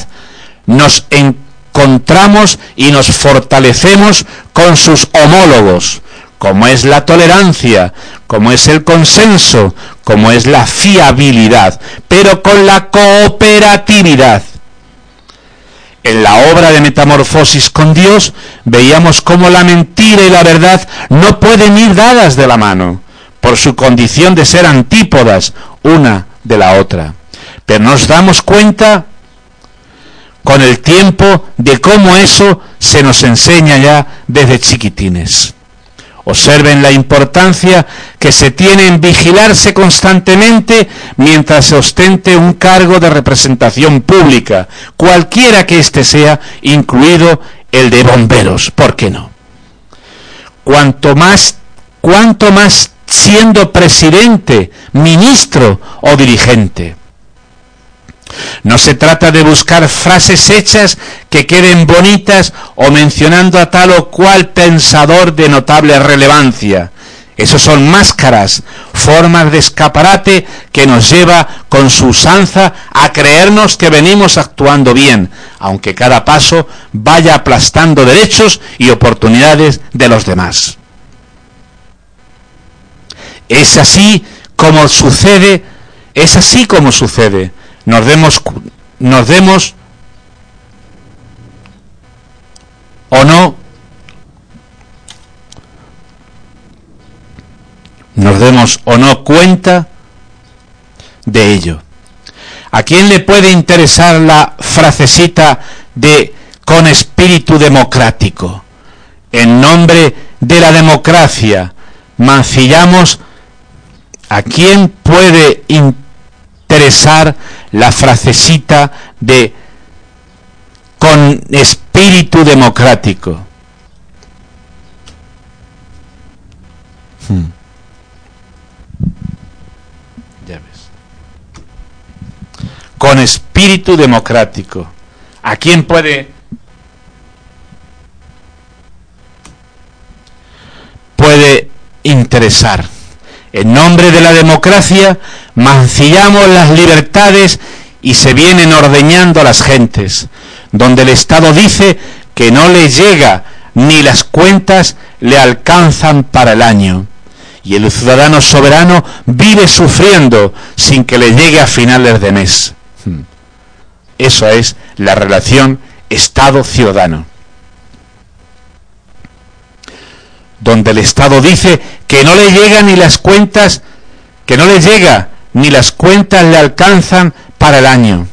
nos encontramos y nos fortalecemos con sus homólogos, como es la tolerancia, como es el consenso, como es la fiabilidad, pero con la cooperatividad. En la obra de Metamorfosis con Dios veíamos cómo la mentira y la verdad no pueden ir dadas de la mano, por su condición de ser antípodas una de la otra. Pero nos damos cuenta con el tiempo de cómo eso se nos enseña ya desde chiquitines. Observen la importancia que se tiene en vigilarse constantemente mientras se ostente un cargo de representación pública, cualquiera que éste sea, incluido el de bomberos, ¿por qué no? Cuanto más, cuanto más siendo presidente, ministro o dirigente. No se trata de buscar frases hechas que queden bonitas o mencionando a tal o cual pensador de notable relevancia. Esos son máscaras, formas de escaparate que nos lleva con su usanza a creernos que venimos actuando bien, aunque cada paso vaya aplastando derechos y oportunidades de los demás. Es así como sucede, es así como sucede nos demos, nos demos o no, nos demos o no cuenta de ello. ¿A quién le puede interesar la frasecita de con espíritu democrático? En nombre de la democracia, mancillamos a quién puede interesar la frasecita de con espíritu democrático. Hmm. Ya ves. Con espíritu democrático. ¿A quién puede puede interesar? En nombre de la democracia mancillamos las libertades y se vienen ordeñando a las gentes, donde el Estado dice que no le llega ni las cuentas le alcanzan para el año. Y el ciudadano soberano vive sufriendo sin que le llegue a finales de mes. Hmm. Eso es la relación Estado-ciudadano. Donde el Estado dice que no le llegan ni las cuentas, que no le llega ni las cuentas le alcanzan para el año.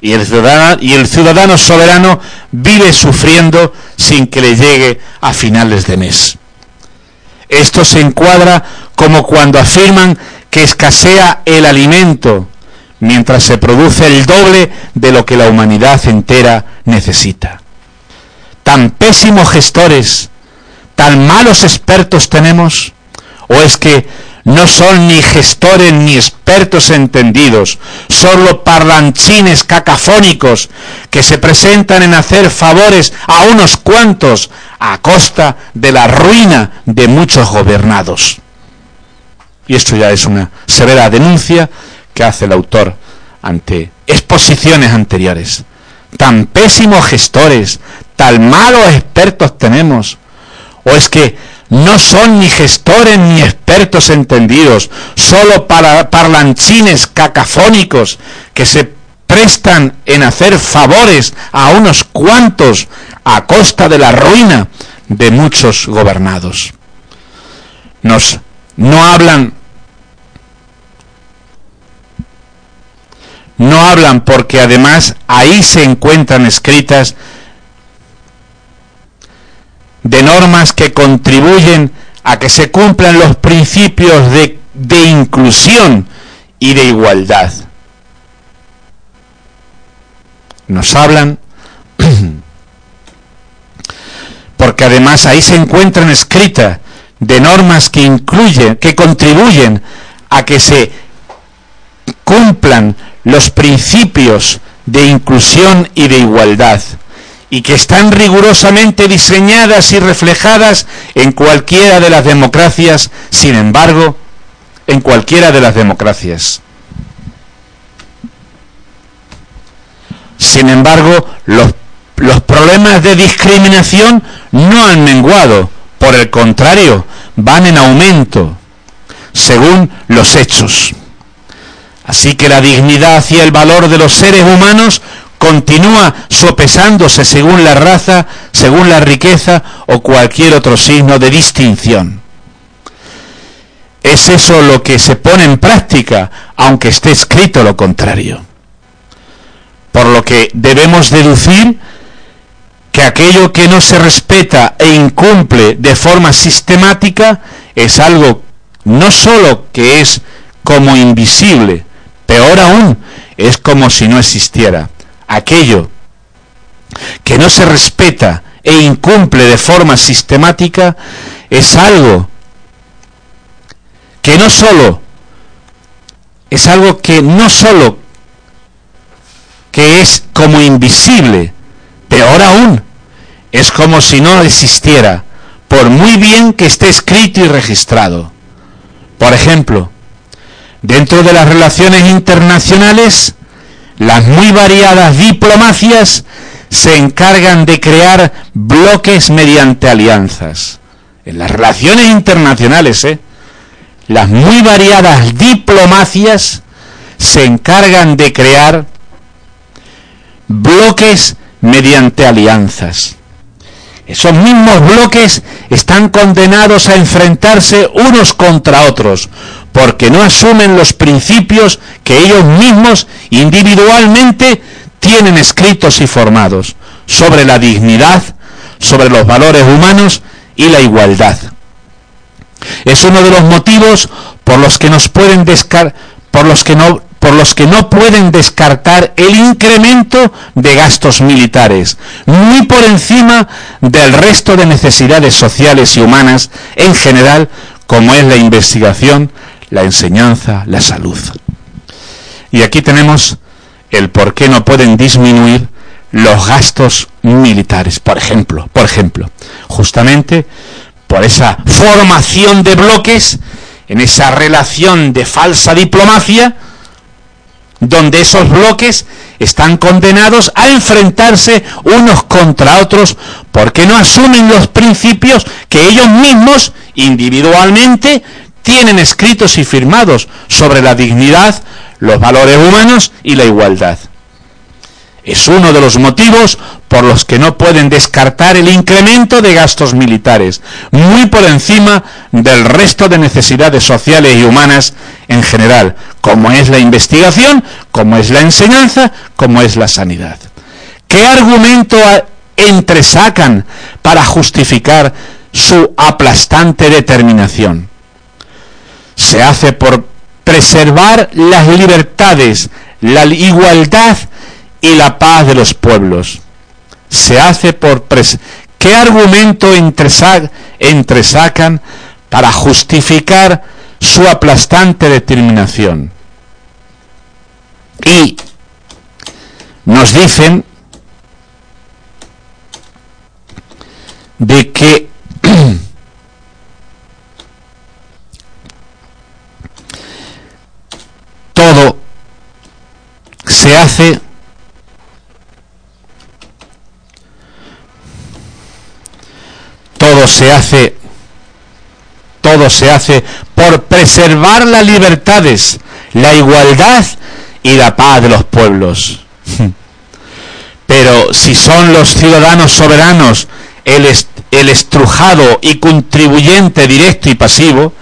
Y el, ciudadano, y el ciudadano soberano vive sufriendo sin que le llegue a finales de mes. Esto se encuadra como cuando afirman que escasea el alimento mientras se produce el doble de lo que la humanidad entera necesita. Tan pésimos gestores, tan malos expertos tenemos? ¿O es que no son ni gestores ni expertos entendidos, solo parlanchines cacafónicos que se presentan en hacer favores a unos cuantos a costa de la ruina de muchos gobernados? Y esto ya es una severa denuncia que hace el autor ante exposiciones anteriores. Tan pésimos gestores, tan malos expertos tenemos, ¿O es que no son ni gestores ni expertos entendidos, solo para parlanchines cacafónicos que se prestan en hacer favores a unos cuantos a costa de la ruina de muchos gobernados? No hablan no hablan porque además ahí se encuentran escritas de normas que contribuyen a que se cumplan los principios de, inclusión y de igualdad. Nos hablan (clears throat) porque además ahí se encuentran escritas de normas que incluyen, que contribuyen a que se cumplan los principios de inclusión y de igualdad y que están rigurosamente diseñadas y reflejadas en cualquiera de las democracias, sin embargo, en cualquiera de las democracias. Sin embargo, los, los problemas de discriminación no han menguado, Por el contrario, van en aumento según los hechos. Así que la dignidad y el valor de los seres humanos continúa sopesándose según la raza, según la riqueza o cualquier otro signo de distinción. Es eso lo que se pone en práctica, aunque esté escrito lo contrario. Por lo que debemos deducir que aquello que no se respeta e incumple de forma sistemática es algo no sólo que es como invisible, peor aún, es como si no existiera. Aquello que no se respeta e incumple de forma sistemática es algo que no sólo es algo que no sólo que es como invisible, peor aún, es como si no existiera, por muy bien que esté escrito y registrado. Por ejemplo, dentro de las relaciones internacionales, las muy variadas diplomacias se encargan de crear bloques mediante alianzas. En las relaciones internacionales, ¿eh? las muy variadas diplomacias se encargan de crear bloques mediante alianzas. Esos mismos bloques están condenados a enfrentarse unos contra otros, porque no asumen los principios que ellos mismos individualmente tienen escritos y formados sobre la dignidad, sobre los valores humanos y la igualdad. Es uno de los motivos por los que nos pueden por los que no pueden descartar el incremento de gastos militares, muy por encima del resto de necesidades sociales y humanas en general, como es la investigación, la enseñanza, la salud. Y aquí tenemos el por qué no pueden disminuir los gastos militares, por ejemplo, por ejemplo, justamente por esa formación de bloques, en esa relación de falsa diplomacia, donde esos bloques están condenados a enfrentarse unos contra otros porque no asumen los principios que ellos mismos individualmente tienen escritos y firmados sobre la dignidad, los valores humanos y la igualdad. Es uno de los motivos por los que no pueden descartar el incremento de gastos militares, muy por encima del resto de necesidades sociales y humanas en general, como es la investigación, como es la enseñanza, como es la sanidad. ¿Qué argumento entresacan para justificar su aplastante determinación? Se hace por preservar las libertades, la igualdad y la paz de los pueblos. Se hace por... ¿Qué argumento entresacan para justificar su aplastante determinación? Y nos dicen de que (clears throat) todo se hace todo se hace todo se hace por preservar las libertades, la igualdad y la paz de los pueblos. (laughs) Pero si son los ciudadanos soberanos el, el estrujado y contribuyente directo y pasivo,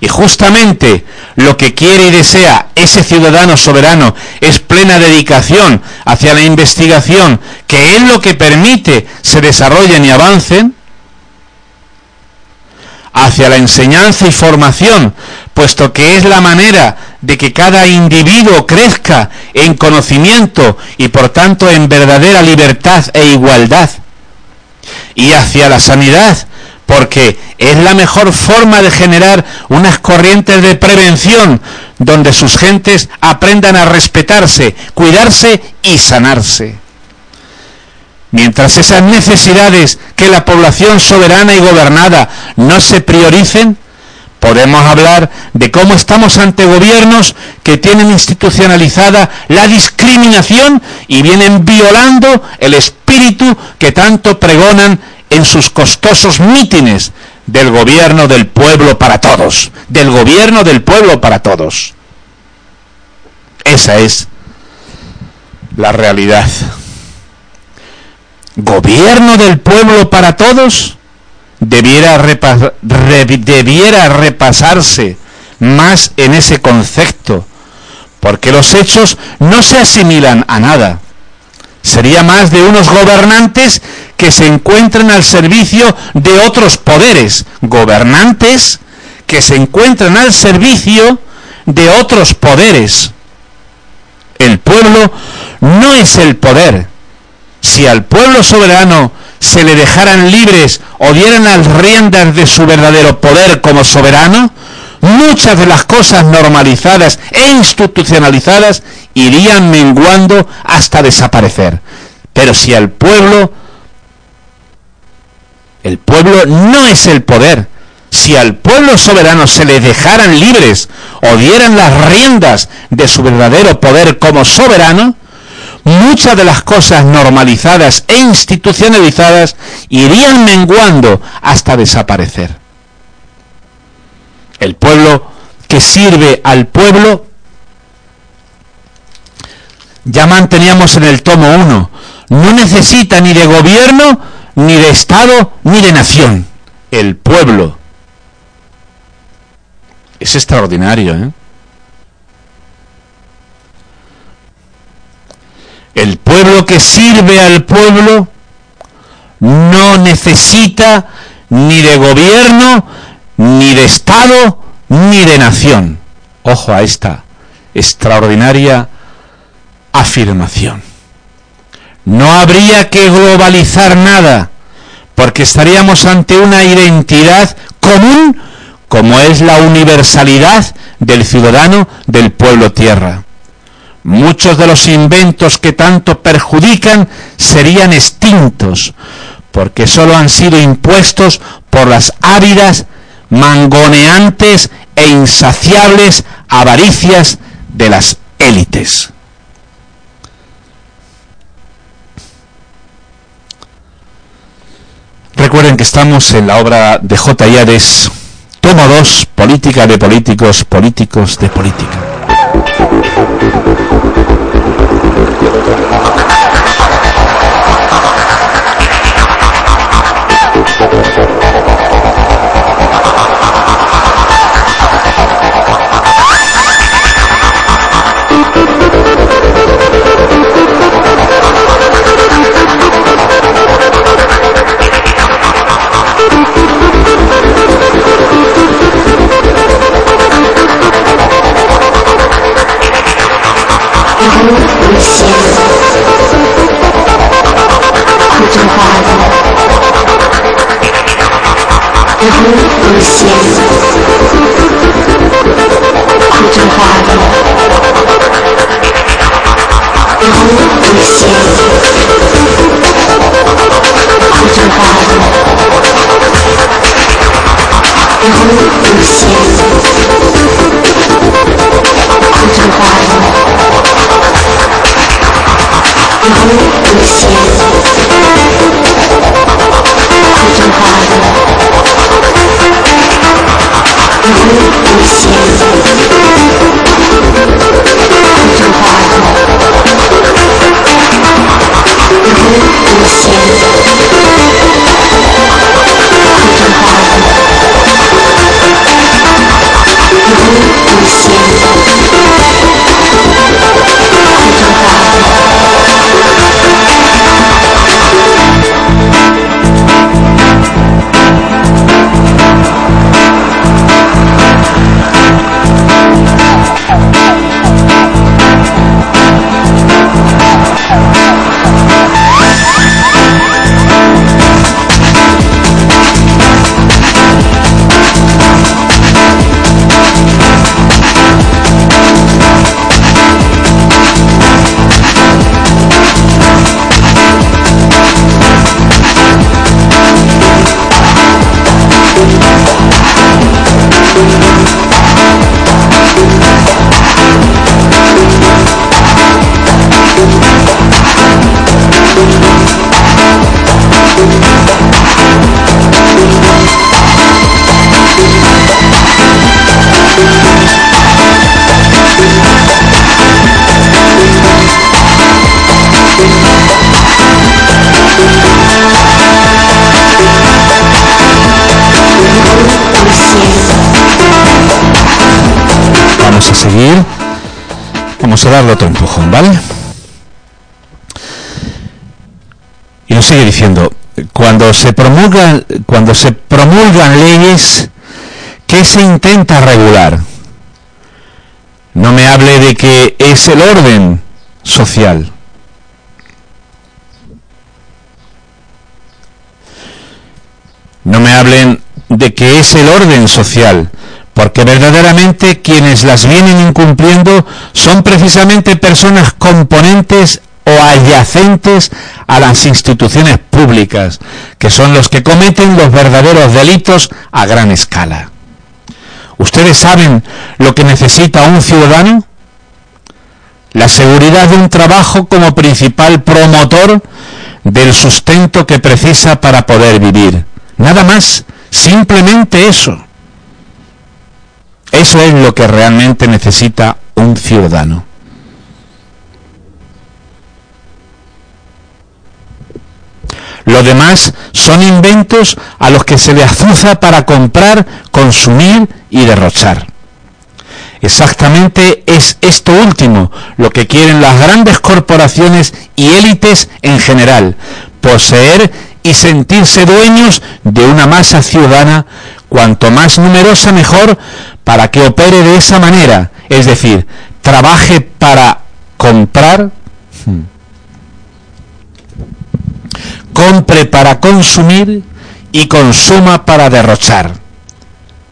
y justamente lo que quiere y desea ese ciudadano soberano es plena dedicación hacia la investigación, que es lo que permite se desarrollen y avancen, hacia la enseñanza y formación, puesto que es la manera de que cada individuo crezca en conocimiento y por tanto en verdadera libertad e igualdad. Y hacia la sanidad, porque es la mejor forma de generar unas corrientes de prevención donde sus gentes aprendan a respetarse, cuidarse y sanarse. Mientras esas necesidades que la población soberana y gobernada no se prioricen, podemos hablar de cómo estamos ante gobiernos que tienen institucionalizada la discriminación y vienen violando el espíritu que tanto pregonan en sus costosos mítines del gobierno del pueblo para todos, del gobierno del pueblo para todos. Esa es la realidad. Gobierno del pueblo para todos debiera, debiera repasarse más en ese concepto, porque los hechos no se asimilan a nada. Sería más de unos gobernantes que se encuentran al servicio de otros poderes, gobernantes que se encuentran al servicio de otros poderes. El pueblo no es el poder. Si al pueblo soberano se le dejaran libres o dieran las riendas de su verdadero poder como soberano, muchas de las cosas normalizadas e institucionalizadas irían menguando hasta desaparecer. Pero si al pueblo el pueblo no es el poder. Si al pueblo soberano se le dejaran libres o dieran las riendas de su verdadero poder como soberano, muchas de las cosas normalizadas e institucionalizadas irían menguando hasta desaparecer. El pueblo que sirve al pueblo, ya manteníamos en el tomo 1, no necesita ni de gobierno ni de Estado, ni de nación. El pueblo. Es extraordinario, ¿eh? El pueblo que sirve al pueblo no necesita ni de gobierno, ni de Estado, ni de nación. Ojo a esta extraordinaria afirmación. No habría que globalizar nada, porque estaríamos ante una identidad común como es la universalidad del ciudadano del pueblo tierra. Muchos de los inventos que tanto perjudican serían extintos, porque sólo han sido impuestos por las ávidas, mangoneantes e insaciables avaricias de las élites. Recuerden que estamos en la obra de J. Yades, tomo 2, Política de Políticos, Políticos de Política. Oh, seguir, vamos a darle otro empujón, ¿vale? Y nos sigue diciendo, cuando se promulgan, cuando se promulgan leyes, ¿qué se intenta regular? No me hable de que es el orden social. No me hablen de que es el orden social, porque verdaderamente quienes las vienen incumpliendo son precisamente personas componentes o adyacentes a las instituciones públicas, que son los que cometen los verdaderos delitos a gran escala. ¿Ustedes saben lo que necesita un ciudadano? La seguridad de un trabajo como principal promotor del sustento que precisa para poder vivir. Nada más, simplemente eso. Eso es lo que realmente necesita un ciudadano. Lo demás son inventos a los que se le azuza para comprar, consumir y derrochar. Exactamente es esto último lo que quieren las grandes corporaciones y élites en general, poseer y sentirse dueños de una masa ciudadana. Cuanto más numerosa mejor para que opere de esa manera, es decir, trabaje para comprar, compre para consumir y consuma para derrochar.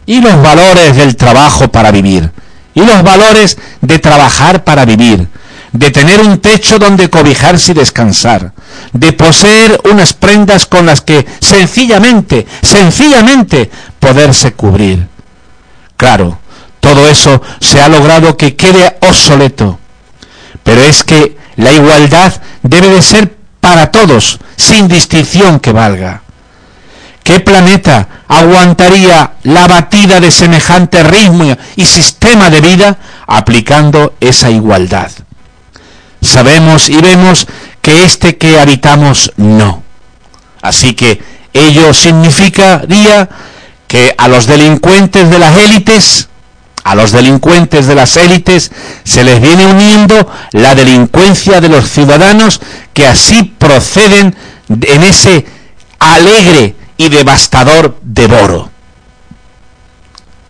Y los valores del trabajo para vivir, y los valores de trabajar para vivir, de tener un techo donde cobijarse y descansar, de poseer unas prendas con las que sencillamente, sencillamente poderse cubrir. Claro, todo eso se ha logrado que quede obsoleto, pero es que la igualdad debe de ser para todos, sin distinción que valga. ¿Qué planeta aguantaría la batida de semejante ritmo y sistema de vida aplicando esa igualdad? Sabemos y vemos que este que habitamos no. Así que ello significaría que a los delincuentes de las élites, a los delincuentes de las élites, se les viene uniendo la delincuencia de los ciudadanos que así proceden en ese alegre y devastador devoro.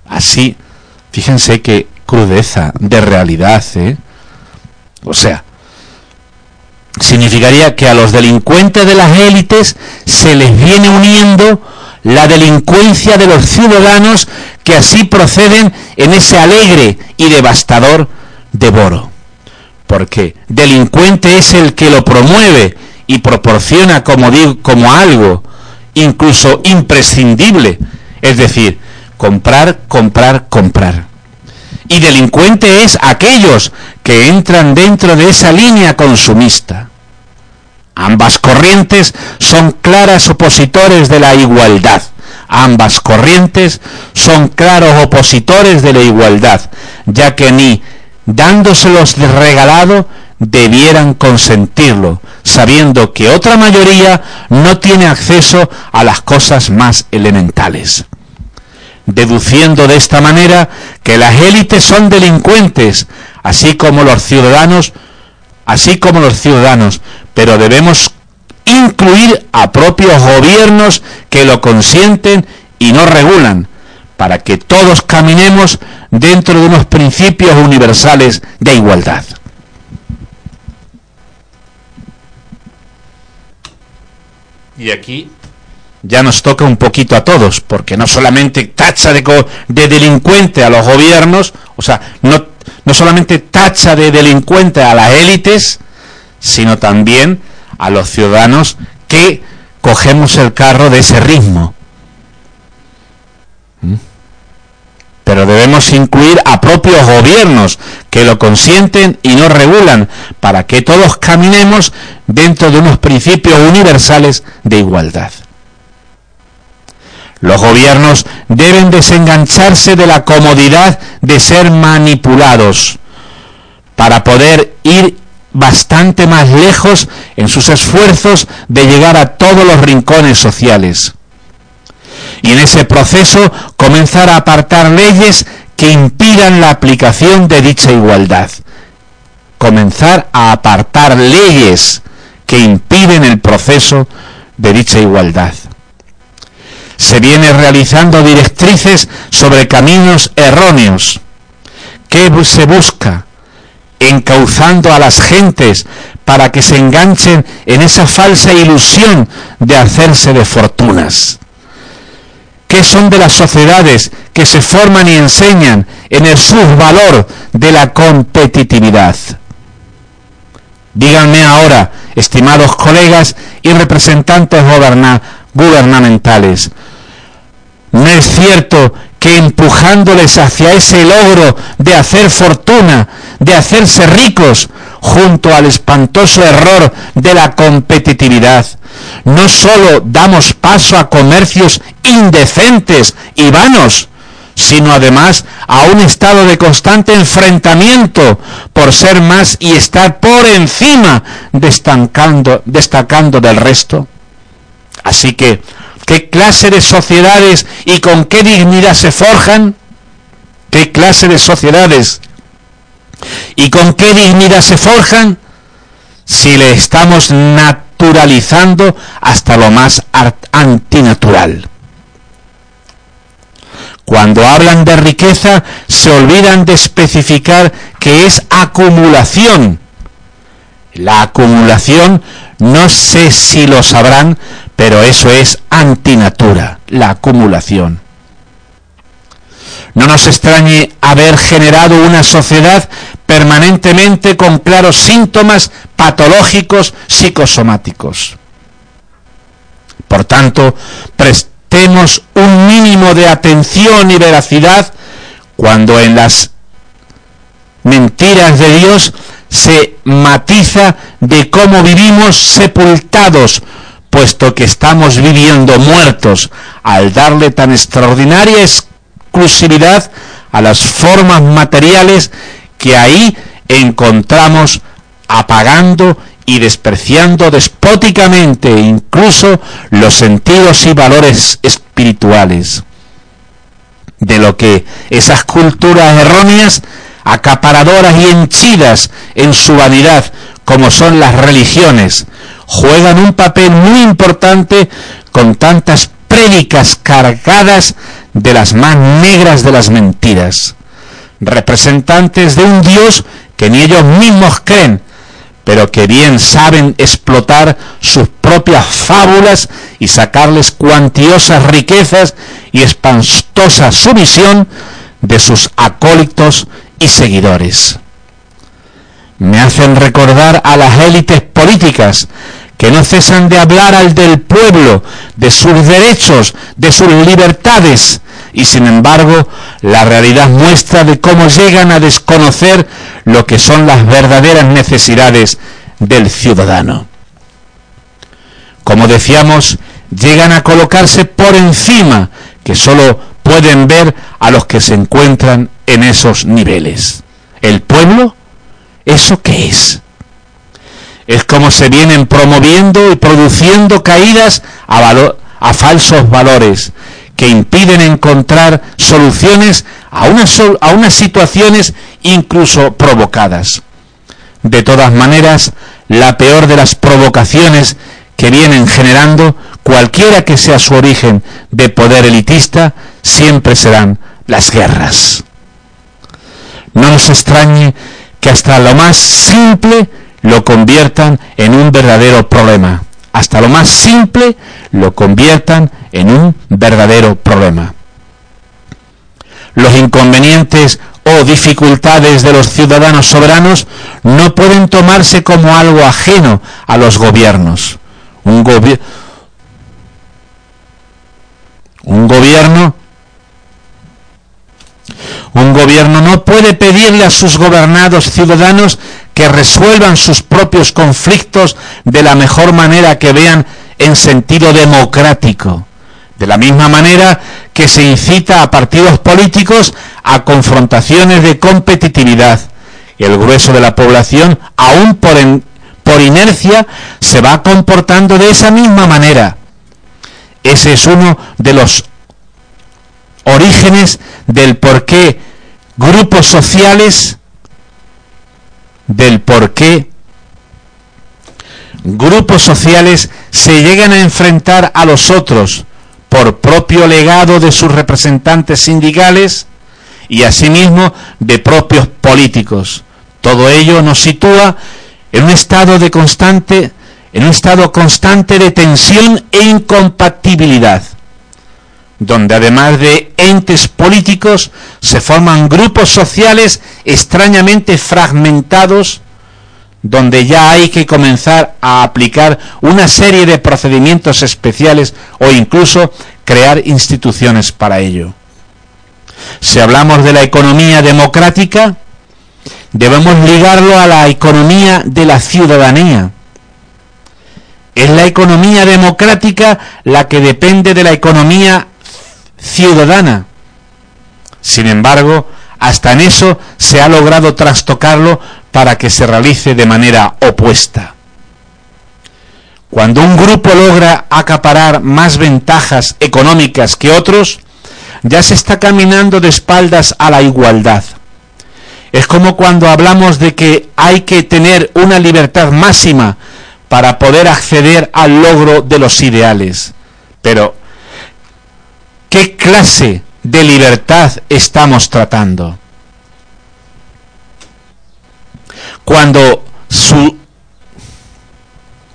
Así, fíjense qué crudeza de realidad, ¿eh? O sea, significaría que a los delincuentes de las élites se les viene uniendo la delincuencia de los ciudadanos que así proceden en ese alegre y devastador devoro. Porque delincuente es el que lo promueve y proporciona como, digo, como algo incluso imprescindible. Es decir, comprar, comprar, comprar. Y delincuente es aquellos que entran dentro de esa línea consumista. Ambas corrientes son claras opositores de la igualdad. Ambas corrientes son claros opositores de la igualdad, ya que ni dándoselos de regalado debieran consentirlo, sabiendo que otra mayoría no tiene acceso a las cosas más elementales. Deduciendo de esta manera que las élites son delincuentes, así como los ciudadanos, así como los ciudadanos, pero debemos incluir a propios gobiernos que lo consienten y no regulan, para que todos caminemos dentro de unos principios universales de igualdad. Y aquí ya nos toca un poquito a todos, porque no solamente tacha de, de delincuente a los gobiernos, o sea, no, no solamente tacha de delincuente a las élites, sino también a los ciudadanos que cogemos el carro de ese ritmo. ¿Mm? pero debemos incluir a propios gobiernos que lo consienten y no regulan, para que todos caminemos dentro de unos principios universales de igualdad. Los gobiernos deben desengancharse de la comodidad de ser manipulados para poder ir bastante más lejos en sus esfuerzos de llegar a todos los rincones sociales y en ese proceso comenzar a apartar leyes que impidan la aplicación de dicha igualdad. Comenzar a apartar leyes que impiden el proceso de dicha igualdad. Se viene realizando directrices sobre caminos erróneos. ¿Qué se busca? Encauzando a las gentes para que se enganchen en esa falsa ilusión de hacerse de fortunas. ¿Qué son de las sociedades que se forman y enseñan en el subvalor de la competitividad? Díganme ahora, estimados colegas y representantes gubernamentales, ¿no es cierto que empujándoles hacia ese logro de hacer fortuna, de hacerse ricos, junto al espantoso error de la competitividad, no sólo damos paso a comercios indecentes y vanos, sino además a un estado de constante enfrentamiento por ser más y estar por encima destacando, destacando del resto. Así que, ¿qué clase de sociedades y con qué dignidad se forjan? ¿Qué clase de sociedades y con qué dignidad se forjan? Si le estamos naturalizando hasta lo más antinatural. Cuando hablan de riqueza se olvidan de especificar que es acumulación. La acumulación, no sé si lo sabrán, pero eso es antinatura, la acumulación. No nos extrañe haber generado una sociedad permanentemente con claros síntomas patológicos psicosomáticos. Por tanto, tenemos un mínimo de atención y veracidad cuando en las mentiras de Dios se matiza de cómo vivimos sepultados, puesto que estamos viviendo muertos, al darle tan extraordinaria exclusividad a las formas materiales que ahí encontramos apagando y despreciando despóticamente incluso los sentidos y valores espirituales. De lo que esas culturas erróneas, acaparadoras y henchidas en su vanidad, como son las religiones, juegan un papel muy importante con tantas prédicas cargadas de las más negras de las mentiras, representantes de un Dios que ni ellos mismos creen, pero que bien saben explotar sus propias fábulas y sacarles cuantiosas riquezas y espantosa sumisión de sus acólitos y seguidores. Me hacen recordar a las élites políticas que no cesan de hablar al del pueblo, de sus derechos, de sus libertades, y sin embargo la realidad muestra de cómo llegan a desconocer lo que son las verdaderas necesidades del ciudadano. Como decíamos, llegan a colocarse por encima, que solo pueden ver a los que se encuentran en esos niveles. ¿El pueblo? ¿Eso qué es? Es como se vienen promoviendo y produciendo caídas a, falsos valores, que impiden encontrar soluciones a a unas situaciones incluso provocadas. De todas maneras, la peor de las provocaciones que vienen generando, cualquiera que sea su origen de poder elitista, siempre serán las guerras. No nos extrañe que hasta lo más simple lo conviertan en un verdadero problema. Hasta lo más simple lo conviertan en un verdadero problema. Los inconvenientes o dificultades de los ciudadanos soberanos no pueden tomarse como algo ajeno a los gobiernos. Un, un gobierno un gobierno no puede pedirle a sus gobernados ciudadanos que resuelvan sus propios conflictos de la mejor manera que vean en sentido democrático. De la misma manera que se incita a partidos políticos a confrontaciones de competitividad. El grueso de la población, aún por, por inercia, se va comportando de esa misma manera. Ese es uno de los orígenes del por qué grupos sociales del por qué grupos sociales se llegan a enfrentar a los otros por propio legado de sus representantes sindicales y asimismo de propios políticos. Todo ello nos sitúa en un estado de constante en un estado constante de tensión e incompatibilidad, donde además de entes políticos se forman grupos sociales extrañamente fragmentados donde ya hay que comenzar a aplicar una serie de procedimientos especiales o incluso crear instituciones para ello. Si hablamos de la economía democrática, debemos ligarlo a la economía de la ciudadanía. Es la economía democrática la que depende de la economía ciudadana. Sin embargo, hasta en eso se ha logrado trastocarlo para que se realice de manera opuesta. Cuando un grupo logra acaparar más ventajas económicas que otros, ya se está caminando de espaldas a la igualdad. Es como cuando hablamos de que hay que tener una libertad máxima para poder acceder al logro de los ideales. Pero, ¿qué clase de libertad estamos tratando? cuando su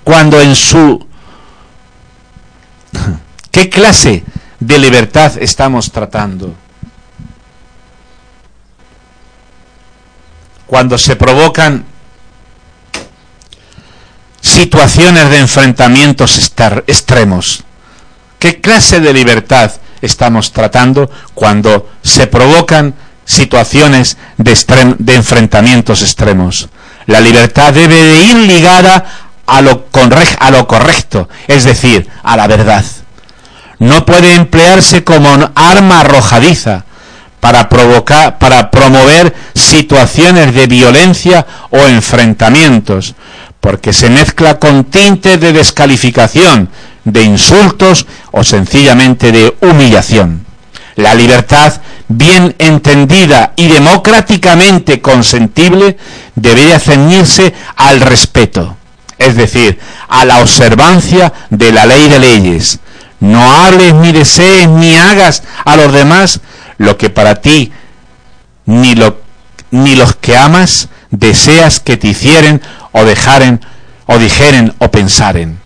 cuando en su ¿qué clase de libertad estamos tratando? Cuando se provocan situaciones de enfrentamientos extremos. ¿Qué clase de libertad estamos tratando cuando se provocan situaciones de, enfrentamientos extremos? La libertad debe de ir ligada a lo, a lo correcto, es decir, a la verdad. No puede emplearse como arma arrojadiza para provocar, para promover situaciones de violencia o enfrentamientos, porque se mezcla con tintes de descalificación, de insultos o sencillamente de humillación. La libertad bien entendida y democráticamente consentible, debería ceñirse al respeto, es decir, a la observancia de la ley de leyes. No hables ni desees ni hagas a los demás lo que para ti ni, lo, ni los que amas deseas que te hicieren o dejaren o dijeren o pensaren.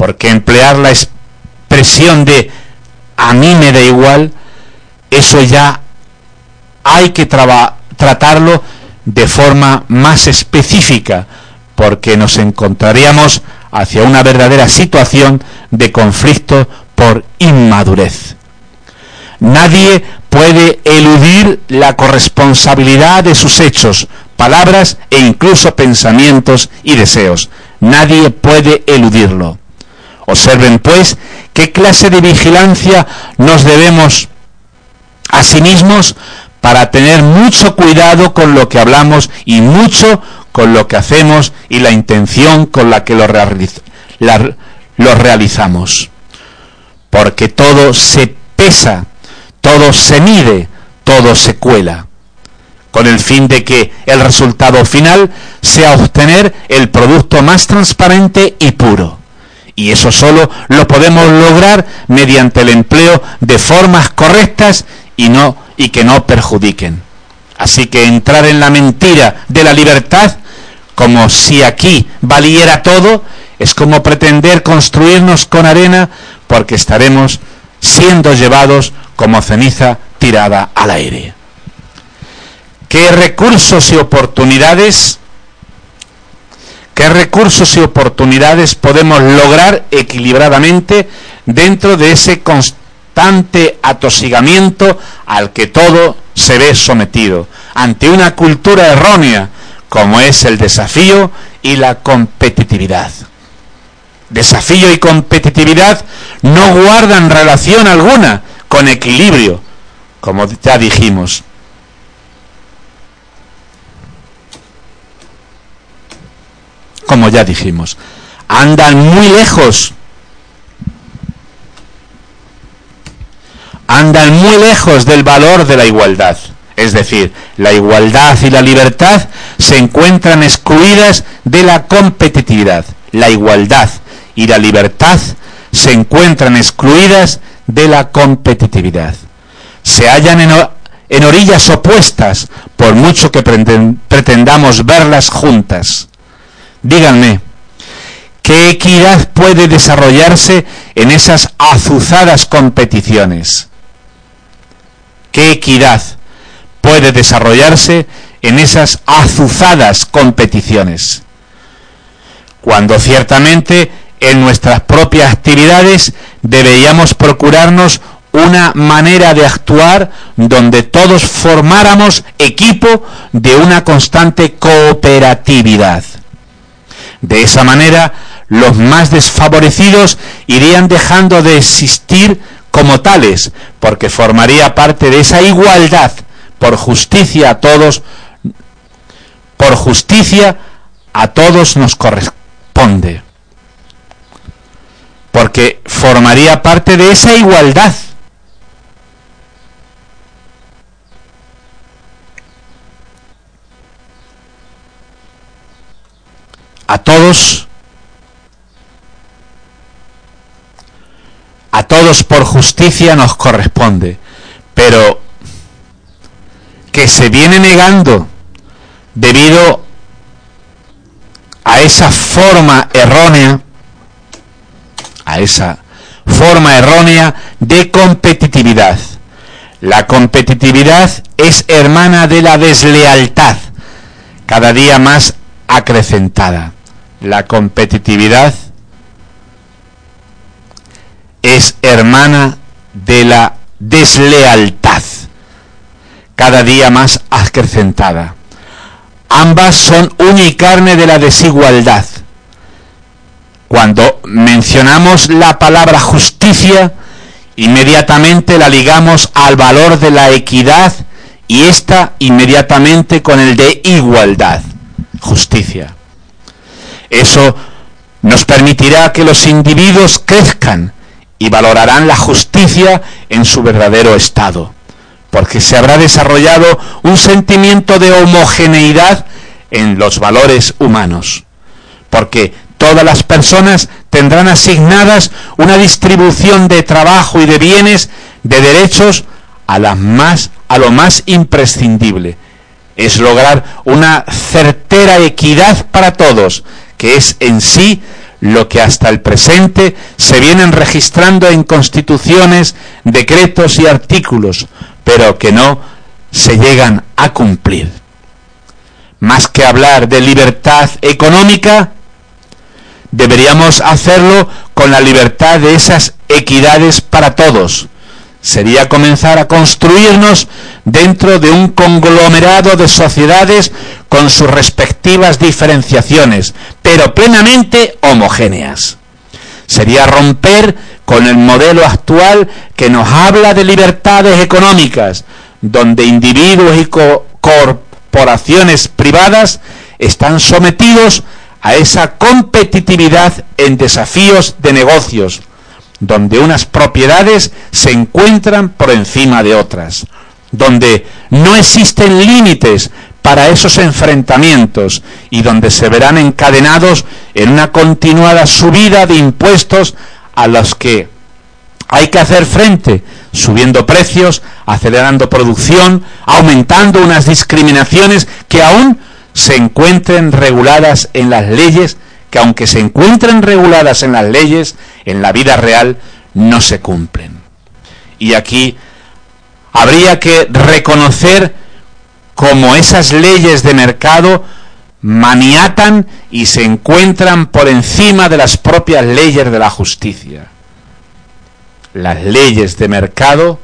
Porque emplear la expresión de a mí me da igual eso ya hay que tratarlo de forma más específica, porque nos encontraríamos hacia una verdadera situación de conflicto por inmadurez. Nadie puede eludir la corresponsabilidad de sus hechos, palabras e incluso pensamientos y deseos. Nadie puede eludirlo. Observen, pues, qué clase de vigilancia nos debemos a sí mismos para tener mucho cuidado con lo que hablamos y mucho con lo que hacemos y la intención con la que lo, realizamos. Porque todo se pesa, todo se mide, todo se cuela, con el fin de que el resultado final sea obtener el producto más transparente y puro. Y eso solo lo podemos lograr mediante el empleo de formas correctas y, no, y que no perjudiquen. Así que entrar en la mentira de la libertad, como si aquí valiera todo, es como pretender construirnos con arena porque estaremos siendo llevados como ceniza tirada al aire. ¿Qué recursos y oportunidades qué recursos y oportunidades podemos lograr equilibradamente dentro de ese atosigamiento al que todo se ve sometido, ante una cultura errónea como es el desafío y la competitividad. Desafío y competitividad no guardan relación alguna con equilibrio, como ya dijimos. Como ya dijimos, andan muy lejos andan muy lejos del valor de la igualdad. Es decir, la igualdad y la libertad se encuentran excluidas de la competitividad. La igualdad y la libertad se encuentran excluidas de la competitividad. Se hallan en, orillas opuestas, por mucho que pretendamos verlas juntas. Díganme, ¿qué equidad puede desarrollarse en esas azuzadas competiciones? ¿Qué equidad puede desarrollarse en esas azuzadas competiciones? Cuando ciertamente en nuestras propias actividades deberíamos procurarnos una manera de actuar donde todos formáramos equipo de una constante cooperatividad. De esa manera, los más desfavorecidos irían dejando de existir como tales, porque formaría parte de esa igualdad por justicia a todos, por justicia a todos nos corresponde porque formaría parte de esa igualdad. A todos, a todos por justicia nos corresponde, pero que se viene negando debido a esa forma errónea a esa forma errónea de competitividad. La competitividad es hermana de la deslealtad, cada día más acrecentada. La competitividad es hermana de la deslealtad, cada día más acrecentada. Ambas son unicarne de la desigualdad cuando mencionamos la palabra justicia, inmediatamente la ligamos al valor de la equidad y esta inmediatamente con el de igualdad, justicia. Eso nos permitirá que los individuos crezcan y valorarán la justicia en su verdadero estado, porque se habrá desarrollado un sentimiento de homogeneidad en los valores humanos, porque Todas las personas tendrán asignadas una distribución de trabajo y de bienes, de derechos, a, más, a lo más imprescindible. Es lograr una certera equidad para todos, que es en sí lo que hasta el presente se vienen registrando en constituciones, decretos y artículos, pero que no se llegan a cumplir. Más que hablar de libertad económica, deberíamos hacerlo con la libertad de esas equidades para todos. Sería comenzar a construirnos dentro de un conglomerado de sociedades con sus respectivas diferenciaciones, pero plenamente homogéneas. Sería romper con el modelo actual que nos habla de libertades económicas, donde individuos y corporaciones privadas están sometidos a esa competitividad en desafíos de negocios, donde unas propiedades se encuentran por encima de otras, donde no existen límites para esos enfrentamientos y donde se verán encadenados en una continuada subida de impuestos a los que hay que hacer frente, subiendo precios, acelerando producción, aumentando unas discriminaciones que aún se encuentren reguladas en las leyes, que aunque se encuentren reguladas en las leyes, en la vida real no se cumplen. Y aquí habría que reconocer cómo esas leyes de mercado maniatan y se encuentran por encima de las propias leyes de la justicia. Las leyes de mercado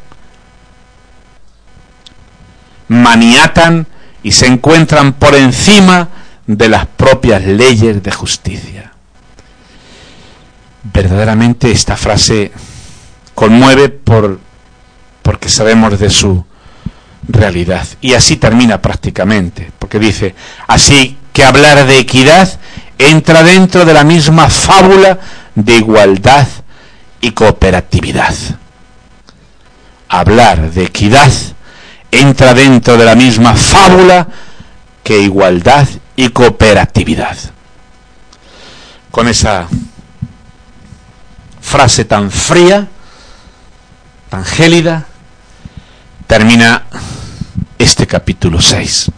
maniatan y se encuentran por encima de las propias leyes de justicia. Verdaderamente esta frase conmueve por, porque sabemos de su realidad. Y así termina prácticamente, porque dice, así que hablar de equidad entra dentro de la misma fábula de igualdad y cooperatividad. Hablar de equidad entra dentro de la misma fábula que igualdad y cooperatividad. Con esa frase tan fría, tan gélida, termina este capítulo 6.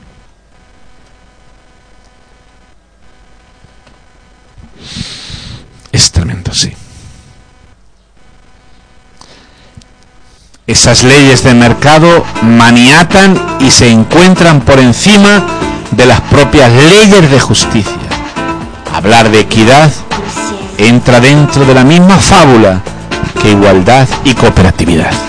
Es tremendo, sí. Esas leyes de mercado maniatan y se encuentran por encima de las propias leyes de justicia. Hablar de equidad entra dentro de la misma fábula que igualdad y cooperatividad.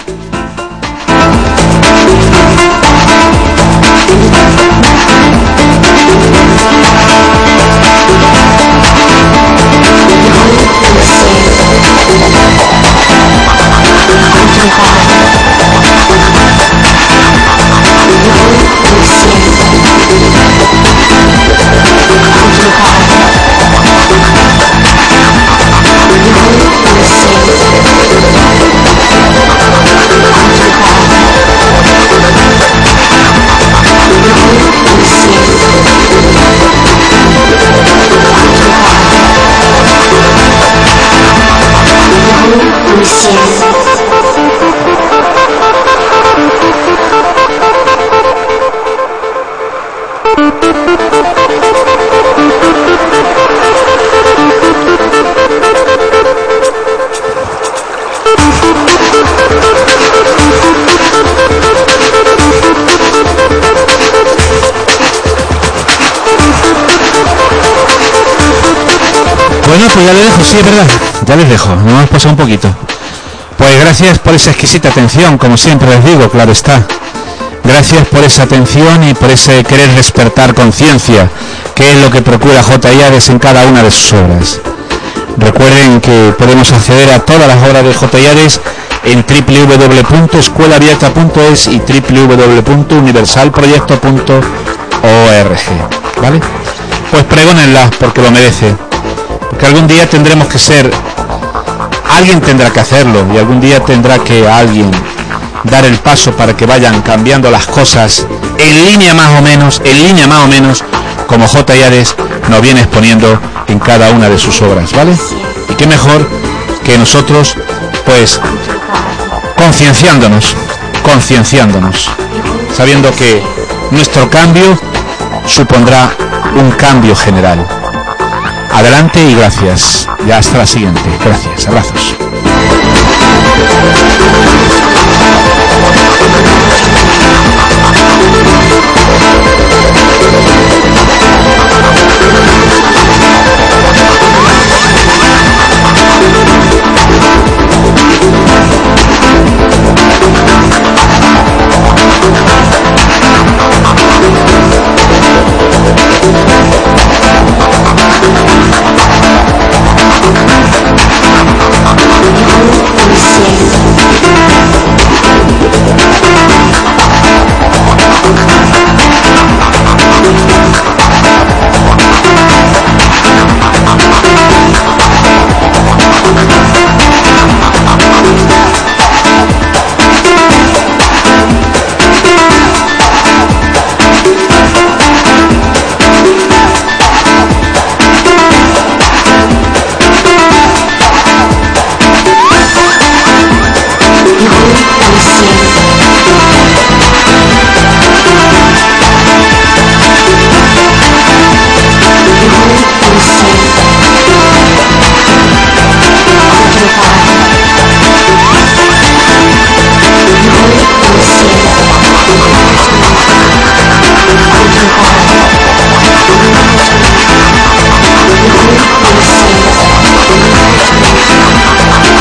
Bueno, pues ya le dejo, sí, es verdad. Ya les dejo, nos hemos pasado un poquito. Pues gracias por esa exquisita atención, como siempre les digo, claro está. Gracias por esa atención y por ese querer despertar conciencia, que es lo que procura J. Yades en cada una de sus obras. Recuerden que podemos acceder a todas las obras de J. Yades en www.escuelaabierta.es y www.universalproyecto.org. ¿Vale? Pues pregónenla porque lo merece que algún día tendremos que ser, alguien tendrá que hacerlo y algún día tendrá que alguien dar el paso para que vayan cambiando las cosas en línea más o menos, en línea más o menos, como J. Yades nos viene exponiendo en cada una de sus obras, ¿vale? Y qué mejor que nosotros, pues, concienciándonos, concienciándonos, sabiendo que nuestro cambio supondrá un cambio general. Adelante y gracias. Ya hasta la siguiente. Gracias. Abrazos.